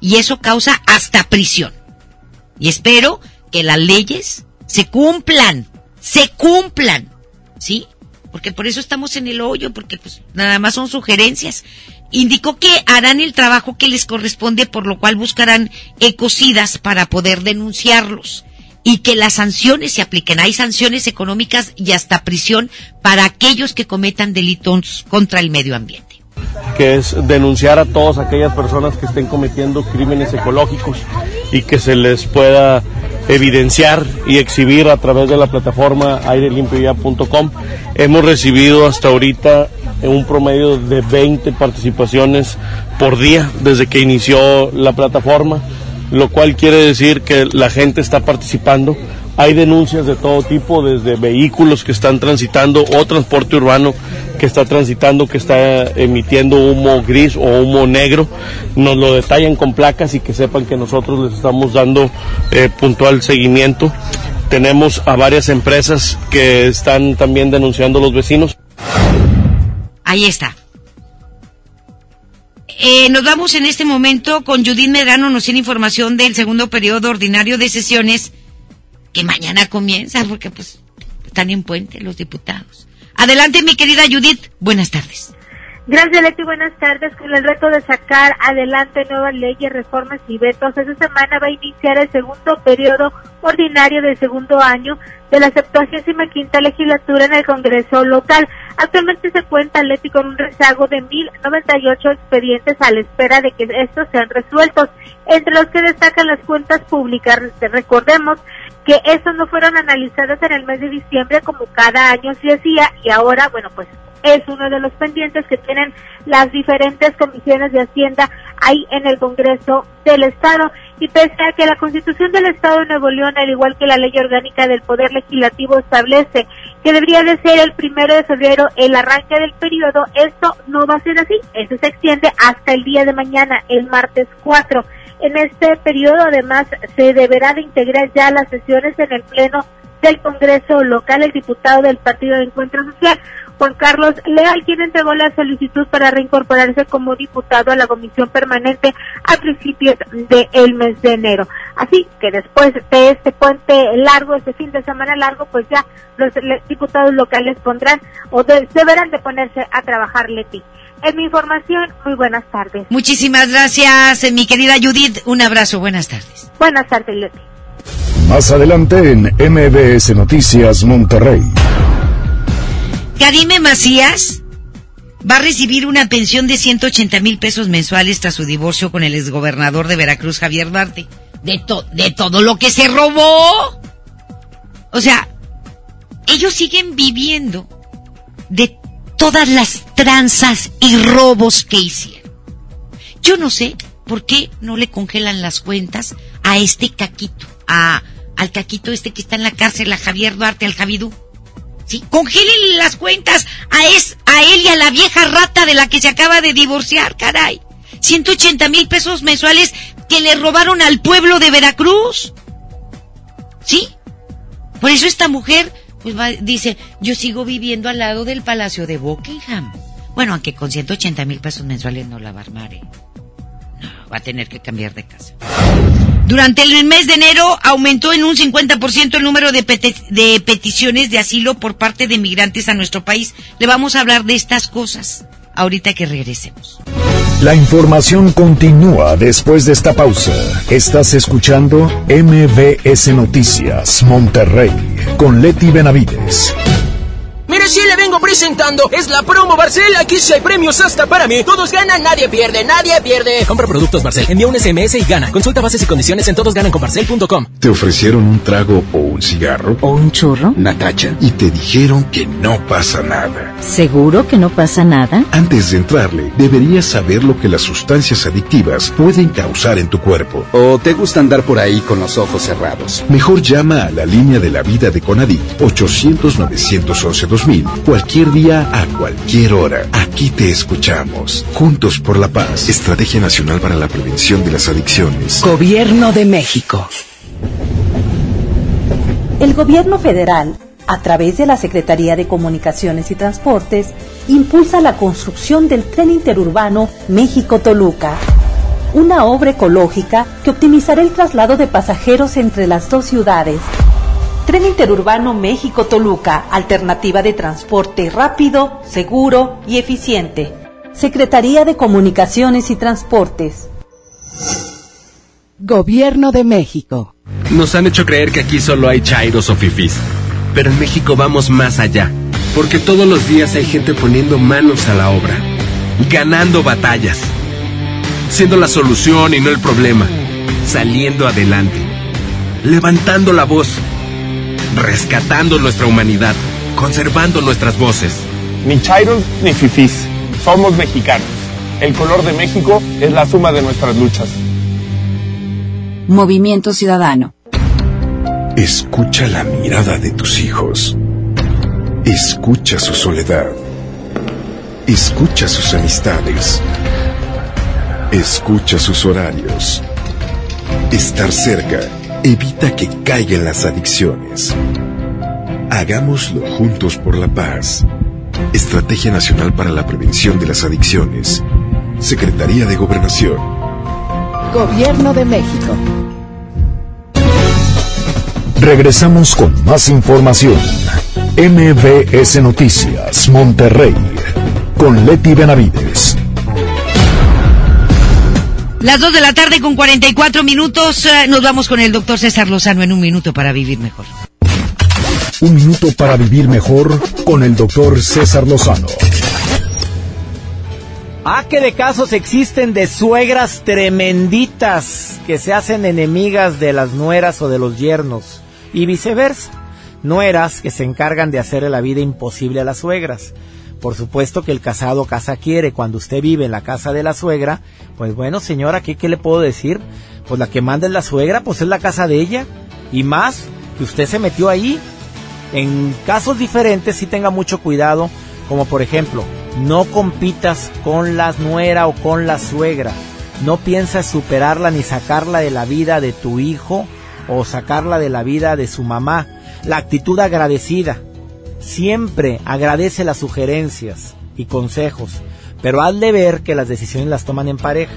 y eso causa hasta prisión. Y espero que las leyes se cumplan, se cumplan, ¿sí? Porque por eso estamos en el hoyo, porque pues nada más son sugerencias indicó que harán el trabajo que les corresponde, por lo cual buscarán ecocidas para poder denunciarlos y que las sanciones se apliquen. Hay sanciones económicas y hasta prisión para aquellos que cometan delitos contra el medio ambiente que es denunciar a todas aquellas personas que estén cometiendo crímenes ecológicos y que se les pueda evidenciar y exhibir a través de la plataforma airelimpioya.com. Hemos recibido hasta ahorita un promedio de 20 participaciones por día desde que inició la plataforma, lo cual quiere decir que la gente está participando. Hay denuncias de todo tipo, desde vehículos que están transitando o transporte urbano que está transitando, que está emitiendo humo gris o humo negro. Nos lo detallan con placas y que sepan que nosotros les estamos dando eh, puntual seguimiento. Tenemos a varias empresas que están también denunciando a los vecinos. Ahí está. Eh, nos vamos en este momento con Judith Medrano, nos tiene información del segundo periodo ordinario de sesiones que mañana comienza, porque pues están en puente los diputados. Adelante, mi querida Judith, buenas tardes. Gracias, Leti. Buenas tardes. Con el reto de sacar adelante nuevas leyes, reformas y vetos, esta semana va a iniciar el segundo periodo ordinario del segundo año de la 75 quinta legislatura en el Congreso local. Actualmente se cuenta, Leti, con un rezago de 1.098 expedientes a la espera de que estos sean resueltos, entre los que destacan las cuentas públicas. Recordemos que estos no fueron analizados en el mes de diciembre como cada año se hacía y ahora, bueno, pues es uno de los pendientes que tienen las diferentes comisiones de Hacienda ahí en el Congreso del Estado. Y pese a que la Constitución del Estado de Nuevo León, al igual que la Ley Orgánica del Poder Legislativo, establece que debería de ser el primero de febrero el arranque del periodo, esto no va a ser así. Eso se extiende hasta el día de mañana, el martes 4. En este periodo, además, se deberá de integrar ya las sesiones en el Pleno del Congreso local el diputado del Partido de Encuentro Social, Juan Carlos Leal, quien entregó la solicitud para reincorporarse como diputado a la comisión permanente a principios del mes de enero. Así que después de este puente largo, este fin de semana largo, pues ya los diputados locales pondrán o deberán de ponerse a trabajar, Leti. Es mi información, muy buenas tardes. Muchísimas gracias, eh, mi querida Judith. Un abrazo, buenas tardes. Buenas tardes, Leti. Más adelante en MBS Noticias Monterrey. Karime Macías va a recibir una pensión de 180 mil pesos mensuales tras su divorcio con el exgobernador de Veracruz, Javier Duarte. De, de todo lo que se robó. O sea, ellos siguen viviendo de todas las tranzas y robos que hicieron. Yo no sé por qué no le congelan las cuentas a este caquito, a, al caquito este que está en la cárcel, a Javier Duarte, al Javidú. Sí, congelen las cuentas a, es, a él y a la vieja rata de la que se acaba de divorciar, caray. 180 mil pesos mensuales que le robaron al pueblo de Veracruz. ¿Sí? Por eso esta mujer pues dice, yo sigo viviendo al lado del Palacio de Buckingham. Bueno, aunque con 180 mil pesos mensuales no la va a armar, ¿eh? No, va a tener que cambiar de casa. Durante el mes de enero aumentó en un 50% el número de, de peticiones de asilo por parte de migrantes a nuestro país. Le vamos a hablar de estas cosas ahorita que regresemos. La información continúa después de esta pausa. Estás escuchando MBS Noticias Monterrey con Leti Benavides. Mire, si le vengo presentando, es la promo Barcel. Aquí sí hay premios hasta para mí. Todos ganan, nadie pierde, nadie pierde. Compra productos Barcel, envía un SMS y gana. Consulta bases y condiciones en todosgananconbarcel.com. ¿Te ofrecieron un trago o un cigarro? ¿O un churro? Natacha. Y te dijeron que no pasa nada. ¿Seguro que no pasa nada? Antes de entrarle, deberías saber lo que las sustancias adictivas pueden causar en tu cuerpo. ¿O te gusta andar por ahí con los ojos cerrados? Mejor llama a la línea de la vida de Conadic 800 911 Cualquier día, a cualquier hora. Aquí te escuchamos. Juntos por la paz. Estrategia Nacional para la Prevención de las Adicciones. Gobierno de México. El gobierno federal, a través de la Secretaría de Comunicaciones y Transportes, impulsa la construcción del tren interurbano México-Toluca una obra ecológica que optimizará el traslado de pasajeros entre las dos ciudades Interurbano México-Toluca, alternativa de transporte rápido, seguro y eficiente. Secretaría de Comunicaciones y Transportes. Gobierno de México. Nos han hecho creer que aquí solo hay chairos o fifis. Pero en México vamos más allá. Porque todos los días hay gente poniendo manos a la obra. Ganando batallas. Siendo la solución y no el problema. Saliendo adelante. Levantando la voz rescatando nuestra humanidad, conservando nuestras voces. Ni chairos ni fifís, somos mexicanos. El color de México es la suma de nuestras luchas. Movimiento Ciudadano. Escucha la mirada de tus hijos. Escucha su soledad. Escucha sus amistades. Escucha sus horarios. Estar cerca evita que caigan las adicciones. Hagámoslo juntos por la paz. Estrategia Nacional para la Prevención de las Adicciones. Secretaría de Gobernación. Gobierno de México. Regresamos con más información. MBS Noticias, Monterrey, con Leti Benavides. Las dos de la tarde con 44 minutos. Eh, nos vamos con el doctor César Lozano en un minuto para vivir mejor. Un minuto para vivir mejor con el doctor César Lozano. Ah, que de casos existen de suegras tremenditas que se hacen enemigas de las nueras o de los yernos. Y viceversa. Nueras que se encargan de hacerle la vida imposible a las suegras. Por supuesto que el casado casa quiere. Cuando usted vive en la casa de la suegra, pues bueno, señora, ¿qué, ¿qué le puedo decir? Pues la que manda es la suegra, pues es la casa de ella. Y más, que usted se metió ahí. En casos diferentes sí tenga mucho cuidado, como por ejemplo, no compitas con la nuera o con la suegra. No piensas superarla ni sacarla de la vida de tu hijo o sacarla de la vida de su mamá. La actitud agradecida. Siempre agradece las sugerencias y consejos, pero hazle ver que las decisiones las toman en pareja.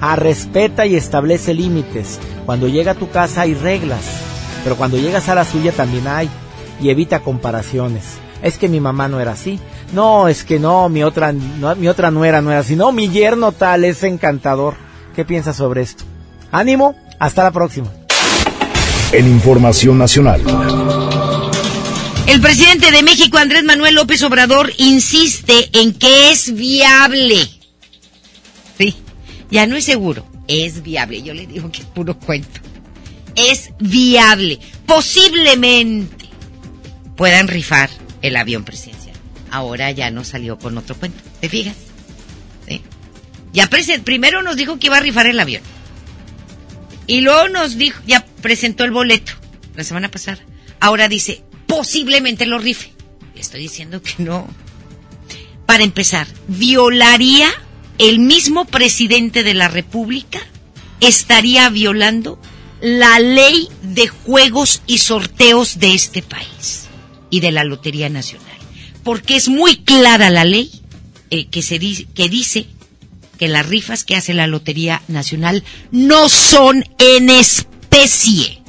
A ah, respeta y establece límites. Cuando llega a tu casa hay reglas, pero cuando llegas a la suya también hay. Y evita comparaciones. Es que mi mamá no era así. No, es que no, mi otra, no, mi otra nuera no era así. No, mi yerno tal es encantador. ¿Qué piensas sobre esto? Ánimo, hasta la próxima. En Información Nacional. El presidente de México, Andrés Manuel López Obrador, insiste en que es viable. Sí, ya no es seguro, es viable. Yo le digo que es puro cuento. Es viable. Posiblemente puedan rifar el avión presidencial. Ahora ya no salió con otro cuento. ¿Te fijas? ¿Sí? Ya primero nos dijo que iba a rifar el avión. Y luego nos dijo, ya presentó el boleto la semana pasada. Ahora dice, posiblemente lo rife. estoy diciendo que no. Para empezar, violaría el mismo presidente de la República, estaría violando la ley de juegos y sorteos de este país y de la Lotería Nacional. Porque es muy clara la ley eh, que, se que dice que las rifas que hace la Lotería Nacional no son en especie.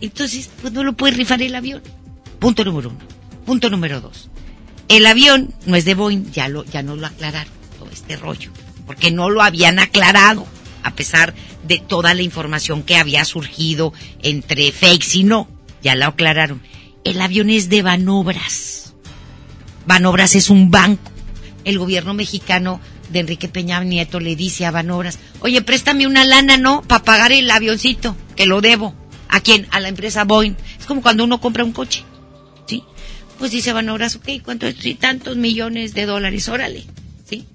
Entonces, pues no lo puede rifar el avión. Punto número uno. Punto número dos. El avión no es de Boeing, ya, lo, ya no lo aclararon, todo este rollo, porque no lo habían aclarado, a pesar de toda la información que había surgido entre fakes y no, ya lo aclararon. El avión es de Banobras. Banobras es un banco. El gobierno mexicano de Enrique Peña Nieto le dice a Banobras, oye, préstame una lana, ¿no? Para pagar el avioncito, que lo debo. ¿A quién? A la empresa Boeing. Es como cuando uno compra un coche. ¿Sí? Pues dice Banobras, ok, ¿cuánto es? Sí, tantos millones de dólares, órale. ¿Sí?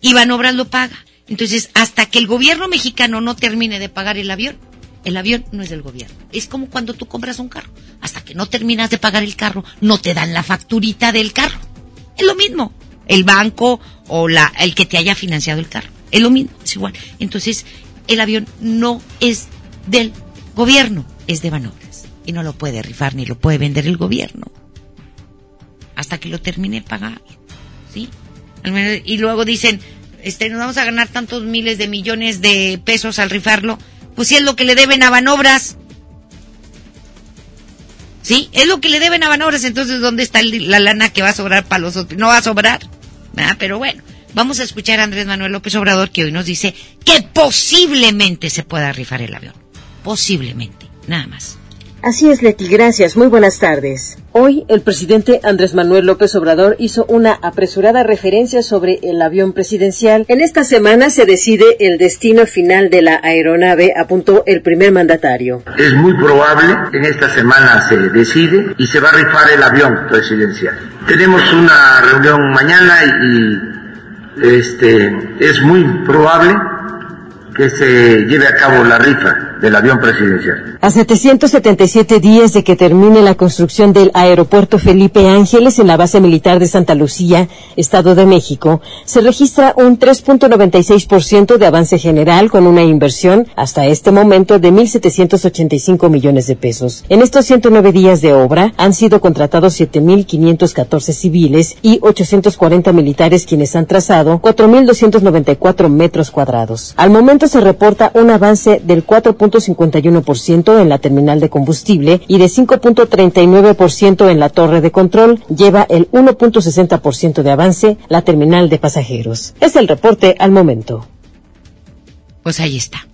Y Banobras lo paga. Entonces, hasta que el gobierno mexicano no termine de pagar el avión, el avión no es del gobierno. Es como cuando tú compras un carro. Hasta que no terminas de pagar el carro, no te dan la facturita del carro. Es lo mismo. El banco o la, el que te haya financiado el carro. Es lo mismo, es igual. Entonces, el avión no es del gobierno es de Banobras y no lo puede rifar ni lo puede vender el gobierno hasta que lo termine pagar, ¿sí? Y luego dicen, este, nos vamos a ganar tantos miles de millones de pesos al rifarlo, pues si es lo que le deben a Banobras, ¿sí? Es lo que le deben a Banobras, entonces ¿dónde está la lana que va a sobrar para los otros? No va a sobrar. Pero bueno, vamos a escuchar a Andrés Manuel López Obrador que hoy nos dice que posiblemente se pueda rifar el avión, posiblemente nada más. Así es, Leti, gracias. Muy buenas tardes. Hoy el presidente Andrés Manuel López Obrador hizo una apresurada referencia sobre el avión presidencial. En esta semana se decide el destino final de la aeronave, apuntó el primer mandatario. Es muy probable, en esta semana se decide y se va a rifar el avión presidencial. Tenemos una reunión mañana y este, es muy probable que se lleve a cabo la rifa del avión presidencial. A 777 días de que termine la construcción del aeropuerto Felipe Ángeles en la base militar de Santa Lucía, Estado de México, se registra un 3.96% de avance general con una inversión hasta este momento de 1.785 millones de pesos. En estos 109 días de obra han sido contratados 7.514 civiles y 840 militares quienes han trazado 4.294 metros cuadrados. Al momento se reporta un avance del 4.51% en la terminal de combustible y de 5.39% en la torre de control. Lleva el 1.60% de avance la terminal de pasajeros. Es el reporte al momento. Pues ahí está.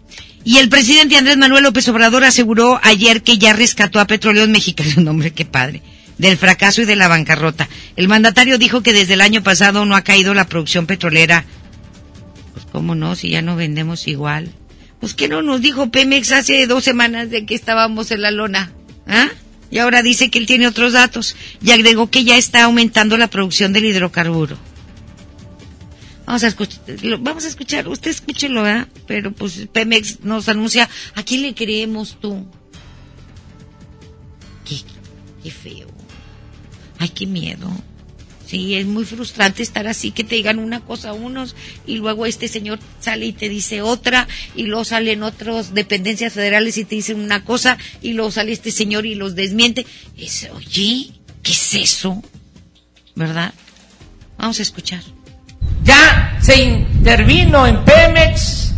Y el presidente Andrés Manuel López Obrador aseguró ayer que ya rescató a Petróleos Mexicanos. [LAUGHS] Un hombre, qué padre del fracaso y de la bancarrota. El mandatario dijo que desde el año pasado no ha caído la producción petrolera ¿Cómo no? Si ya no vendemos igual. Pues que no nos dijo Pemex hace dos semanas de que estábamos en la lona. ¿Ah? Y ahora dice que él tiene otros datos. Y agregó que ya está aumentando la producción del hidrocarburo. Vamos a escuchar, vamos a escuchar, usted escúchelo, ¿verdad? Pero pues Pemex nos anuncia, ¿a quién le creemos tú? Qué, qué feo. Ay, qué miedo. Sí, es muy frustrante estar así, que te digan una cosa unos y luego este señor sale y te dice otra y luego salen otras dependencias federales y te dicen una cosa y luego sale este señor y los desmiente. Es, oye, ¿qué es eso? ¿Verdad? Vamos a escuchar. Ya se intervino en Pemex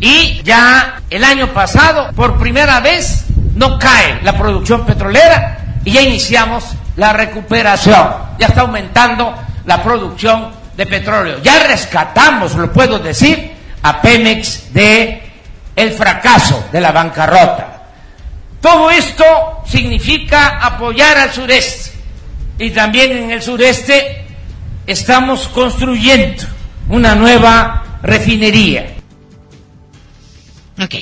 y ya el año pasado, por primera vez, no cae la producción petrolera y ya iniciamos la recuperación, ya está aumentando la producción de petróleo. Ya rescatamos, lo puedo decir, a Pemex de el fracaso de la bancarrota. Todo esto significa apoyar al sureste. Y también en el sureste estamos construyendo una nueva refinería. Ok.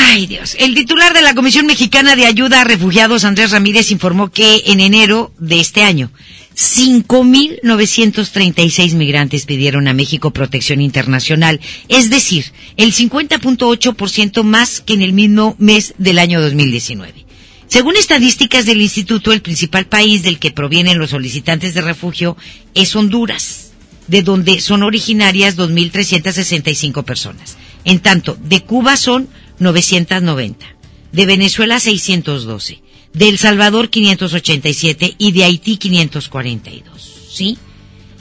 Ay, Dios. El titular de la Comisión Mexicana de Ayuda a Refugiados, Andrés Ramírez, informó que en enero de este año, 5.936 migrantes pidieron a México protección internacional, es decir, el 50.8% más que en el mismo mes del año 2019. Según estadísticas del instituto, el principal país del que provienen los solicitantes de refugio es Honduras, de donde son originarias 2.365 personas. En tanto, de Cuba son 990, de Venezuela 612, de El Salvador 587 y de Haití 542, ¿sí?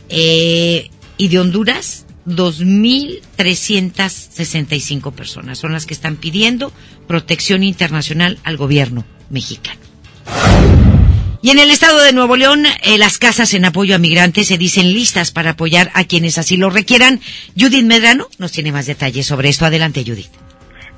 Eh, y de Honduras 2.365 personas son las que están pidiendo protección internacional al gobierno mexicano. Y en el estado de Nuevo León, eh, las casas en apoyo a migrantes se dicen listas para apoyar a quienes así lo requieran. Judith Medrano nos tiene más detalles sobre esto. Adelante, Judith.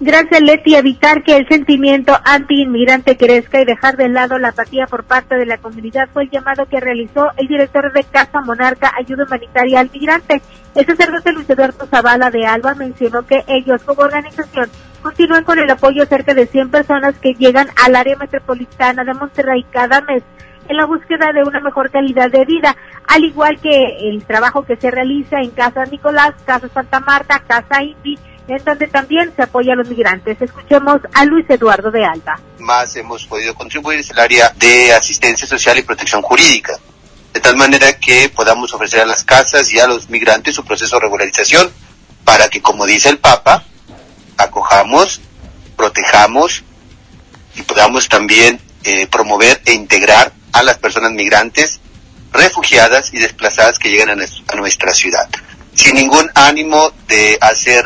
Gracias, Leti. Evitar que el sentimiento anti-inmigrante crezca y dejar de lado la apatía por parte de la comunidad fue el llamado que realizó el director de Casa Monarca Ayuda Humanitaria al Migrante. El sacerdote Luis Eduardo Zavala de Alba mencionó que ellos, como organización, continúan con el apoyo a cerca de 100 personas que llegan al área metropolitana de Monterrey cada mes en la búsqueda de una mejor calidad de vida, al igual que el trabajo que se realiza en Casa Nicolás, Casa Santa Marta, Casa Indy, en donde también se apoya a los migrantes. Escuchemos a Luis Eduardo de Alba. Más hemos podido contribuir es el área de asistencia social y protección jurídica, de tal manera que podamos ofrecer a las casas y a los migrantes su proceso de regularización para que, como dice el Papa, acojamos, protejamos y podamos también eh, promover e integrar a las personas migrantes, refugiadas y desplazadas que llegan a nuestra ciudad, sin ningún ánimo de hacer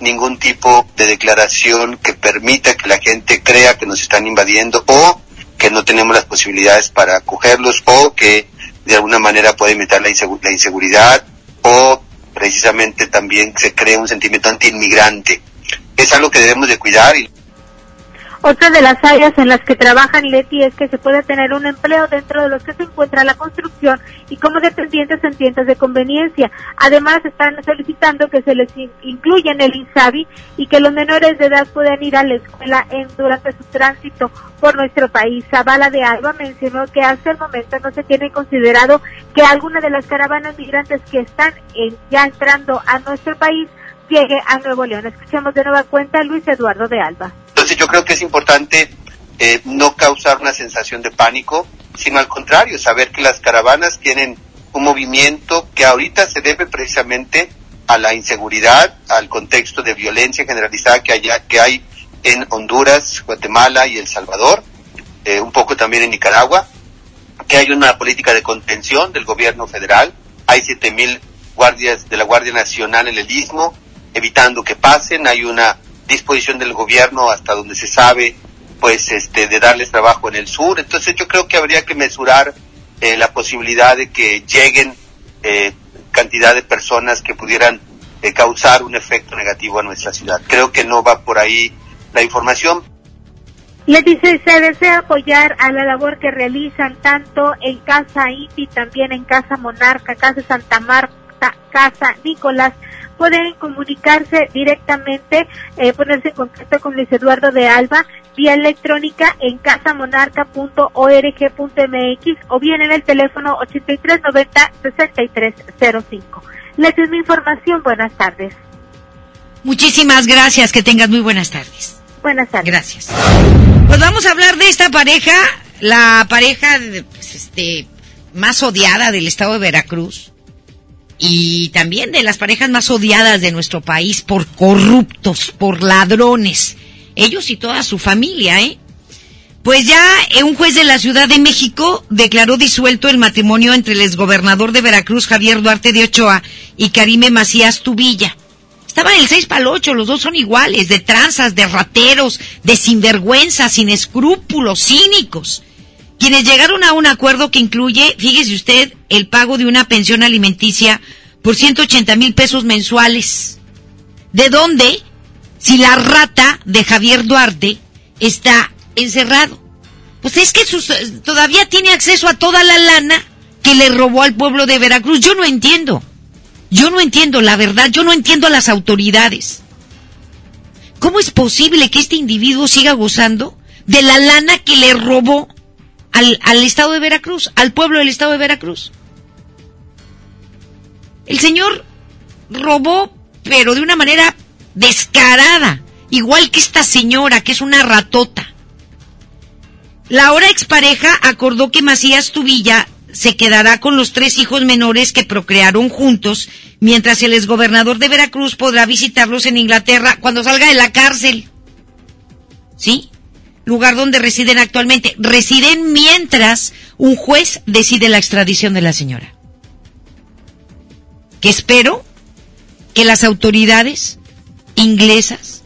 ningún tipo de declaración que permita que la gente crea que nos están invadiendo o que no tenemos las posibilidades para acogerlos o que de alguna manera puede la, la inseguridad o precisamente también se crea un sentimiento anti-inmigrante. Es algo que debemos de cuidar y otra de las áreas en las que trabajan Leti es que se puede tener un empleo dentro de los que se encuentra la construcción y como dependientes en tiendas de conveniencia. Además, están solicitando que se les incluya en el INSABI y que los menores de edad puedan ir a la escuela en, durante su tránsito por nuestro país. Zavala de Alba mencionó que hasta el momento no se tiene considerado que alguna de las caravanas migrantes que están ya entrando a nuestro país llegue a Nuevo León. Escuchemos de nueva cuenta a Luis Eduardo de Alba. Yo creo que es importante eh, no causar una sensación de pánico, sino al contrario, saber que las caravanas tienen un movimiento que ahorita se debe precisamente a la inseguridad, al contexto de violencia generalizada que, haya, que hay en Honduras, Guatemala y El Salvador, eh, un poco también en Nicaragua, que hay una política de contención del gobierno federal, hay siete mil guardias de la Guardia Nacional en el Istmo, evitando que pasen, hay una disposición del gobierno hasta donde se sabe pues este de darles trabajo en el sur. Entonces yo creo que habría que mesurar eh, la posibilidad de que lleguen eh, cantidad de personas que pudieran eh, causar un efecto negativo a nuestra ciudad. Creo que no va por ahí la información. Le dice, se desea apoyar a la labor que realizan tanto en Casa Inti, también en Casa Monarca, Casa Santa Marta, Casa Nicolás, pueden comunicarse directamente, eh, ponerse en contacto con Luis Eduardo de Alba vía electrónica en casamonarca.org.mx o bien en el teléfono 8390-6305. Les doy mi información. Buenas tardes. Muchísimas gracias. Que tengas muy buenas tardes. Buenas tardes. Gracias. Pues vamos a hablar de esta pareja, la pareja pues, este, más odiada del estado de Veracruz y también de las parejas más odiadas de nuestro país por corruptos, por ladrones. Ellos y toda su familia, ¿eh? Pues ya eh, un juez de la Ciudad de México declaró disuelto el matrimonio entre el exgobernador de Veracruz, Javier Duarte de Ochoa, y Karime Macías Tubilla. Estaban el seis para el ocho, los dos son iguales, de tranzas, de rateros, de sinvergüenzas, sin escrúpulos, cínicos quienes llegaron a un acuerdo que incluye, fíjese usted, el pago de una pensión alimenticia por 180 mil pesos mensuales. ¿De dónde? Si la rata de Javier Duarte está encerrado. Pues es que todavía tiene acceso a toda la lana que le robó al pueblo de Veracruz. Yo no entiendo. Yo no entiendo, la verdad, yo no entiendo a las autoridades. ¿Cómo es posible que este individuo siga gozando de la lana que le robó al, al estado de Veracruz, al pueblo del estado de Veracruz? El señor robó, pero de una manera descarada, igual que esta señora, que es una ratota. La ahora expareja acordó que Macías Tubilla se quedará con los tres hijos menores que procrearon juntos, mientras el exgobernador de Veracruz podrá visitarlos en Inglaterra cuando salga de la cárcel. ¿Sí? Lugar donde residen actualmente. Residen mientras un juez decide la extradición de la señora. Que espero que las autoridades inglesas,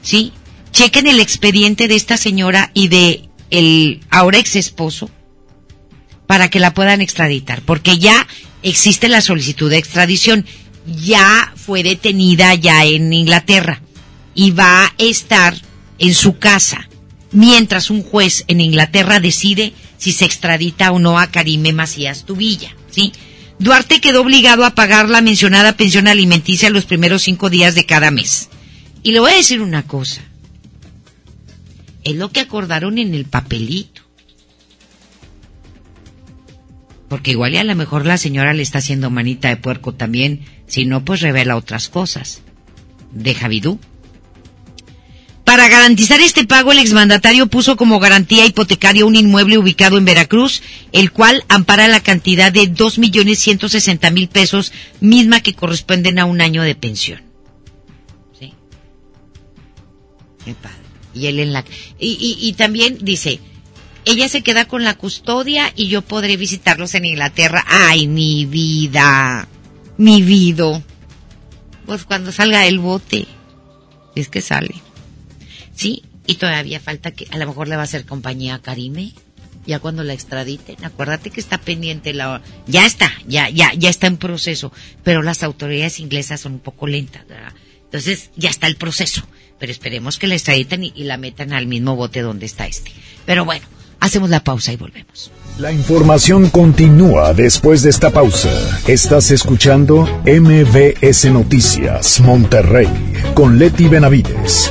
¿sí? Chequen el expediente de esta señora y de el ahora ex esposo para que la puedan extraditar, porque ya existe la solicitud de extradición, ya fue detenida ya en Inglaterra y va a estar en su casa mientras un juez en Inglaterra decide si se extradita o no a Karime Macías Tubilla, ¿sí? Duarte quedó obligado a pagar la mencionada pensión alimenticia los primeros cinco días de cada mes. Y le voy a decir una cosa. Es lo que acordaron en el papelito. Porque igual y a lo mejor la señora le está haciendo manita de puerco también, si no, pues revela otras cosas. De Javidú. Para garantizar este pago, el exmandatario puso como garantía hipotecaria un inmueble ubicado en Veracruz, el cual ampara la cantidad de dos millones ciento sesenta mil pesos, misma que corresponden a un año de pensión. ¿Sí? Padre. Y él en la... Y, y también dice, ella se queda con la custodia y yo podré visitarlos en Inglaterra. Ay, mi vida, mi vida. Pues cuando salga el bote, es que sale. Sí, y todavía falta que a lo mejor le va a hacer compañía a Karime. Ya cuando la extraditen, acuérdate que está pendiente la ya está, ya ya ya está en proceso, pero las autoridades inglesas son un poco lentas, ¿verdad? Entonces, ya está el proceso, pero esperemos que la extraditen y, y la metan al mismo bote donde está este. Pero bueno, hacemos la pausa y volvemos. La información continúa después de esta pausa. Estás escuchando MBS Noticias Monterrey con Leti Benavides.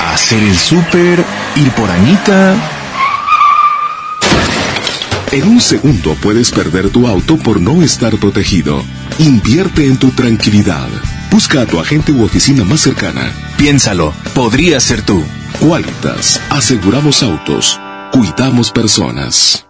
Hacer el súper, ir por Anita. En un segundo puedes perder tu auto por no estar protegido. Invierte en tu tranquilidad. Busca a tu agente u oficina más cercana. Piénsalo, podría ser tú. Qualitas, aseguramos autos, cuidamos personas.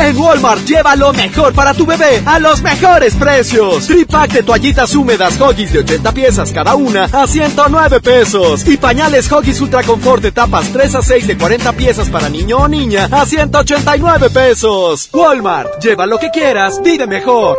En Walmart lleva lo mejor para tu bebé a los mejores precios. Tripack de toallitas húmedas Hoggies de 80 piezas cada una a 109 pesos. Y pañales Hoggies Ultra Confort de tapas 3 a 6 de 40 piezas para niño o niña a 189 pesos. Walmart, lleva lo que quieras, vive mejor.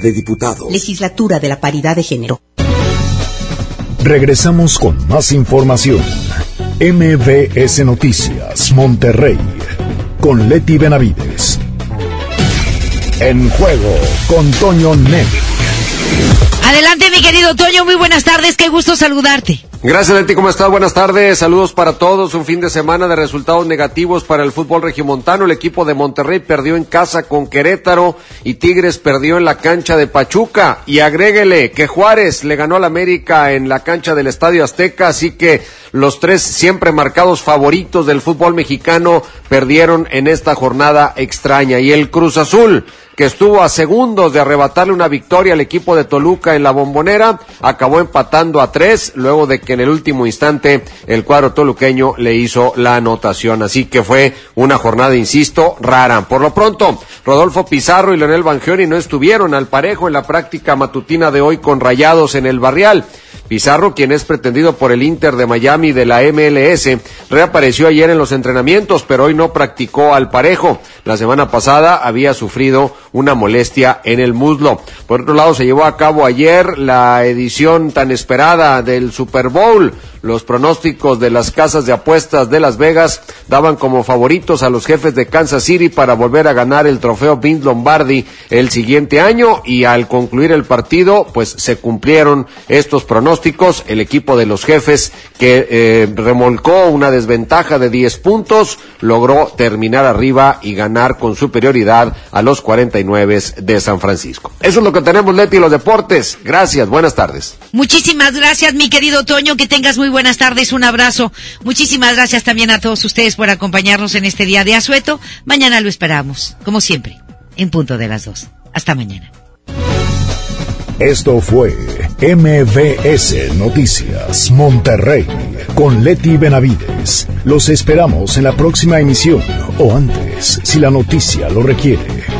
de Diputados. Legislatura de la Paridad de Género. Regresamos con más información. MBS Noticias Monterrey con Leti Benavides. En juego con Toño Net. Adelante, mi querido Toño, muy buenas tardes, qué gusto saludarte. Gracias, Leti, ¿cómo estás? Buenas tardes, saludos para todos. Un fin de semana de resultados negativos para el fútbol regiomontano. El equipo de Monterrey perdió en casa con Querétaro y Tigres perdió en la cancha de Pachuca. Y agréguele que Juárez le ganó al América en la cancha del Estadio Azteca, así que los tres siempre marcados favoritos del fútbol mexicano perdieron en esta jornada extraña. Y el Cruz Azul que estuvo a segundos de arrebatarle una victoria al equipo de Toluca en la bombonera, acabó empatando a tres, luego de que en el último instante el cuadro toluqueño le hizo la anotación. Así que fue una jornada, insisto, rara. Por lo pronto, Rodolfo Pizarro y Leonel Bangioni no estuvieron al parejo en la práctica matutina de hoy con rayados en el barrial. Pizarro, quien es pretendido por el Inter de Miami de la MLS, reapareció ayer en los entrenamientos, pero hoy no practicó al parejo. La semana pasada había sufrido una molestia en el muslo. Por otro lado, se llevó a cabo ayer la edición tan esperada del Super Bowl. Los pronósticos de las casas de apuestas de Las Vegas daban como favoritos a los jefes de Kansas City para volver a ganar el trofeo Vince Lombardi el siguiente año y al concluir el partido, pues se cumplieron estos pronósticos. El equipo de los jefes que eh, remolcó una desventaja de 10 puntos logró terminar arriba y ganar con superioridad a los 49 de San Francisco. Eso es lo que tenemos, Leti, los deportes. Gracias, buenas tardes. Muchísimas gracias, mi querido Toño, que tengas muy buenas tardes, un abrazo. Muchísimas gracias también a todos ustedes por acompañarnos en este día de asueto. Mañana lo esperamos, como siempre, en punto de las dos. Hasta mañana. Esto fue MVS Noticias Monterrey con Leti Benavides. Los esperamos en la próxima emisión o antes, si la noticia lo requiere.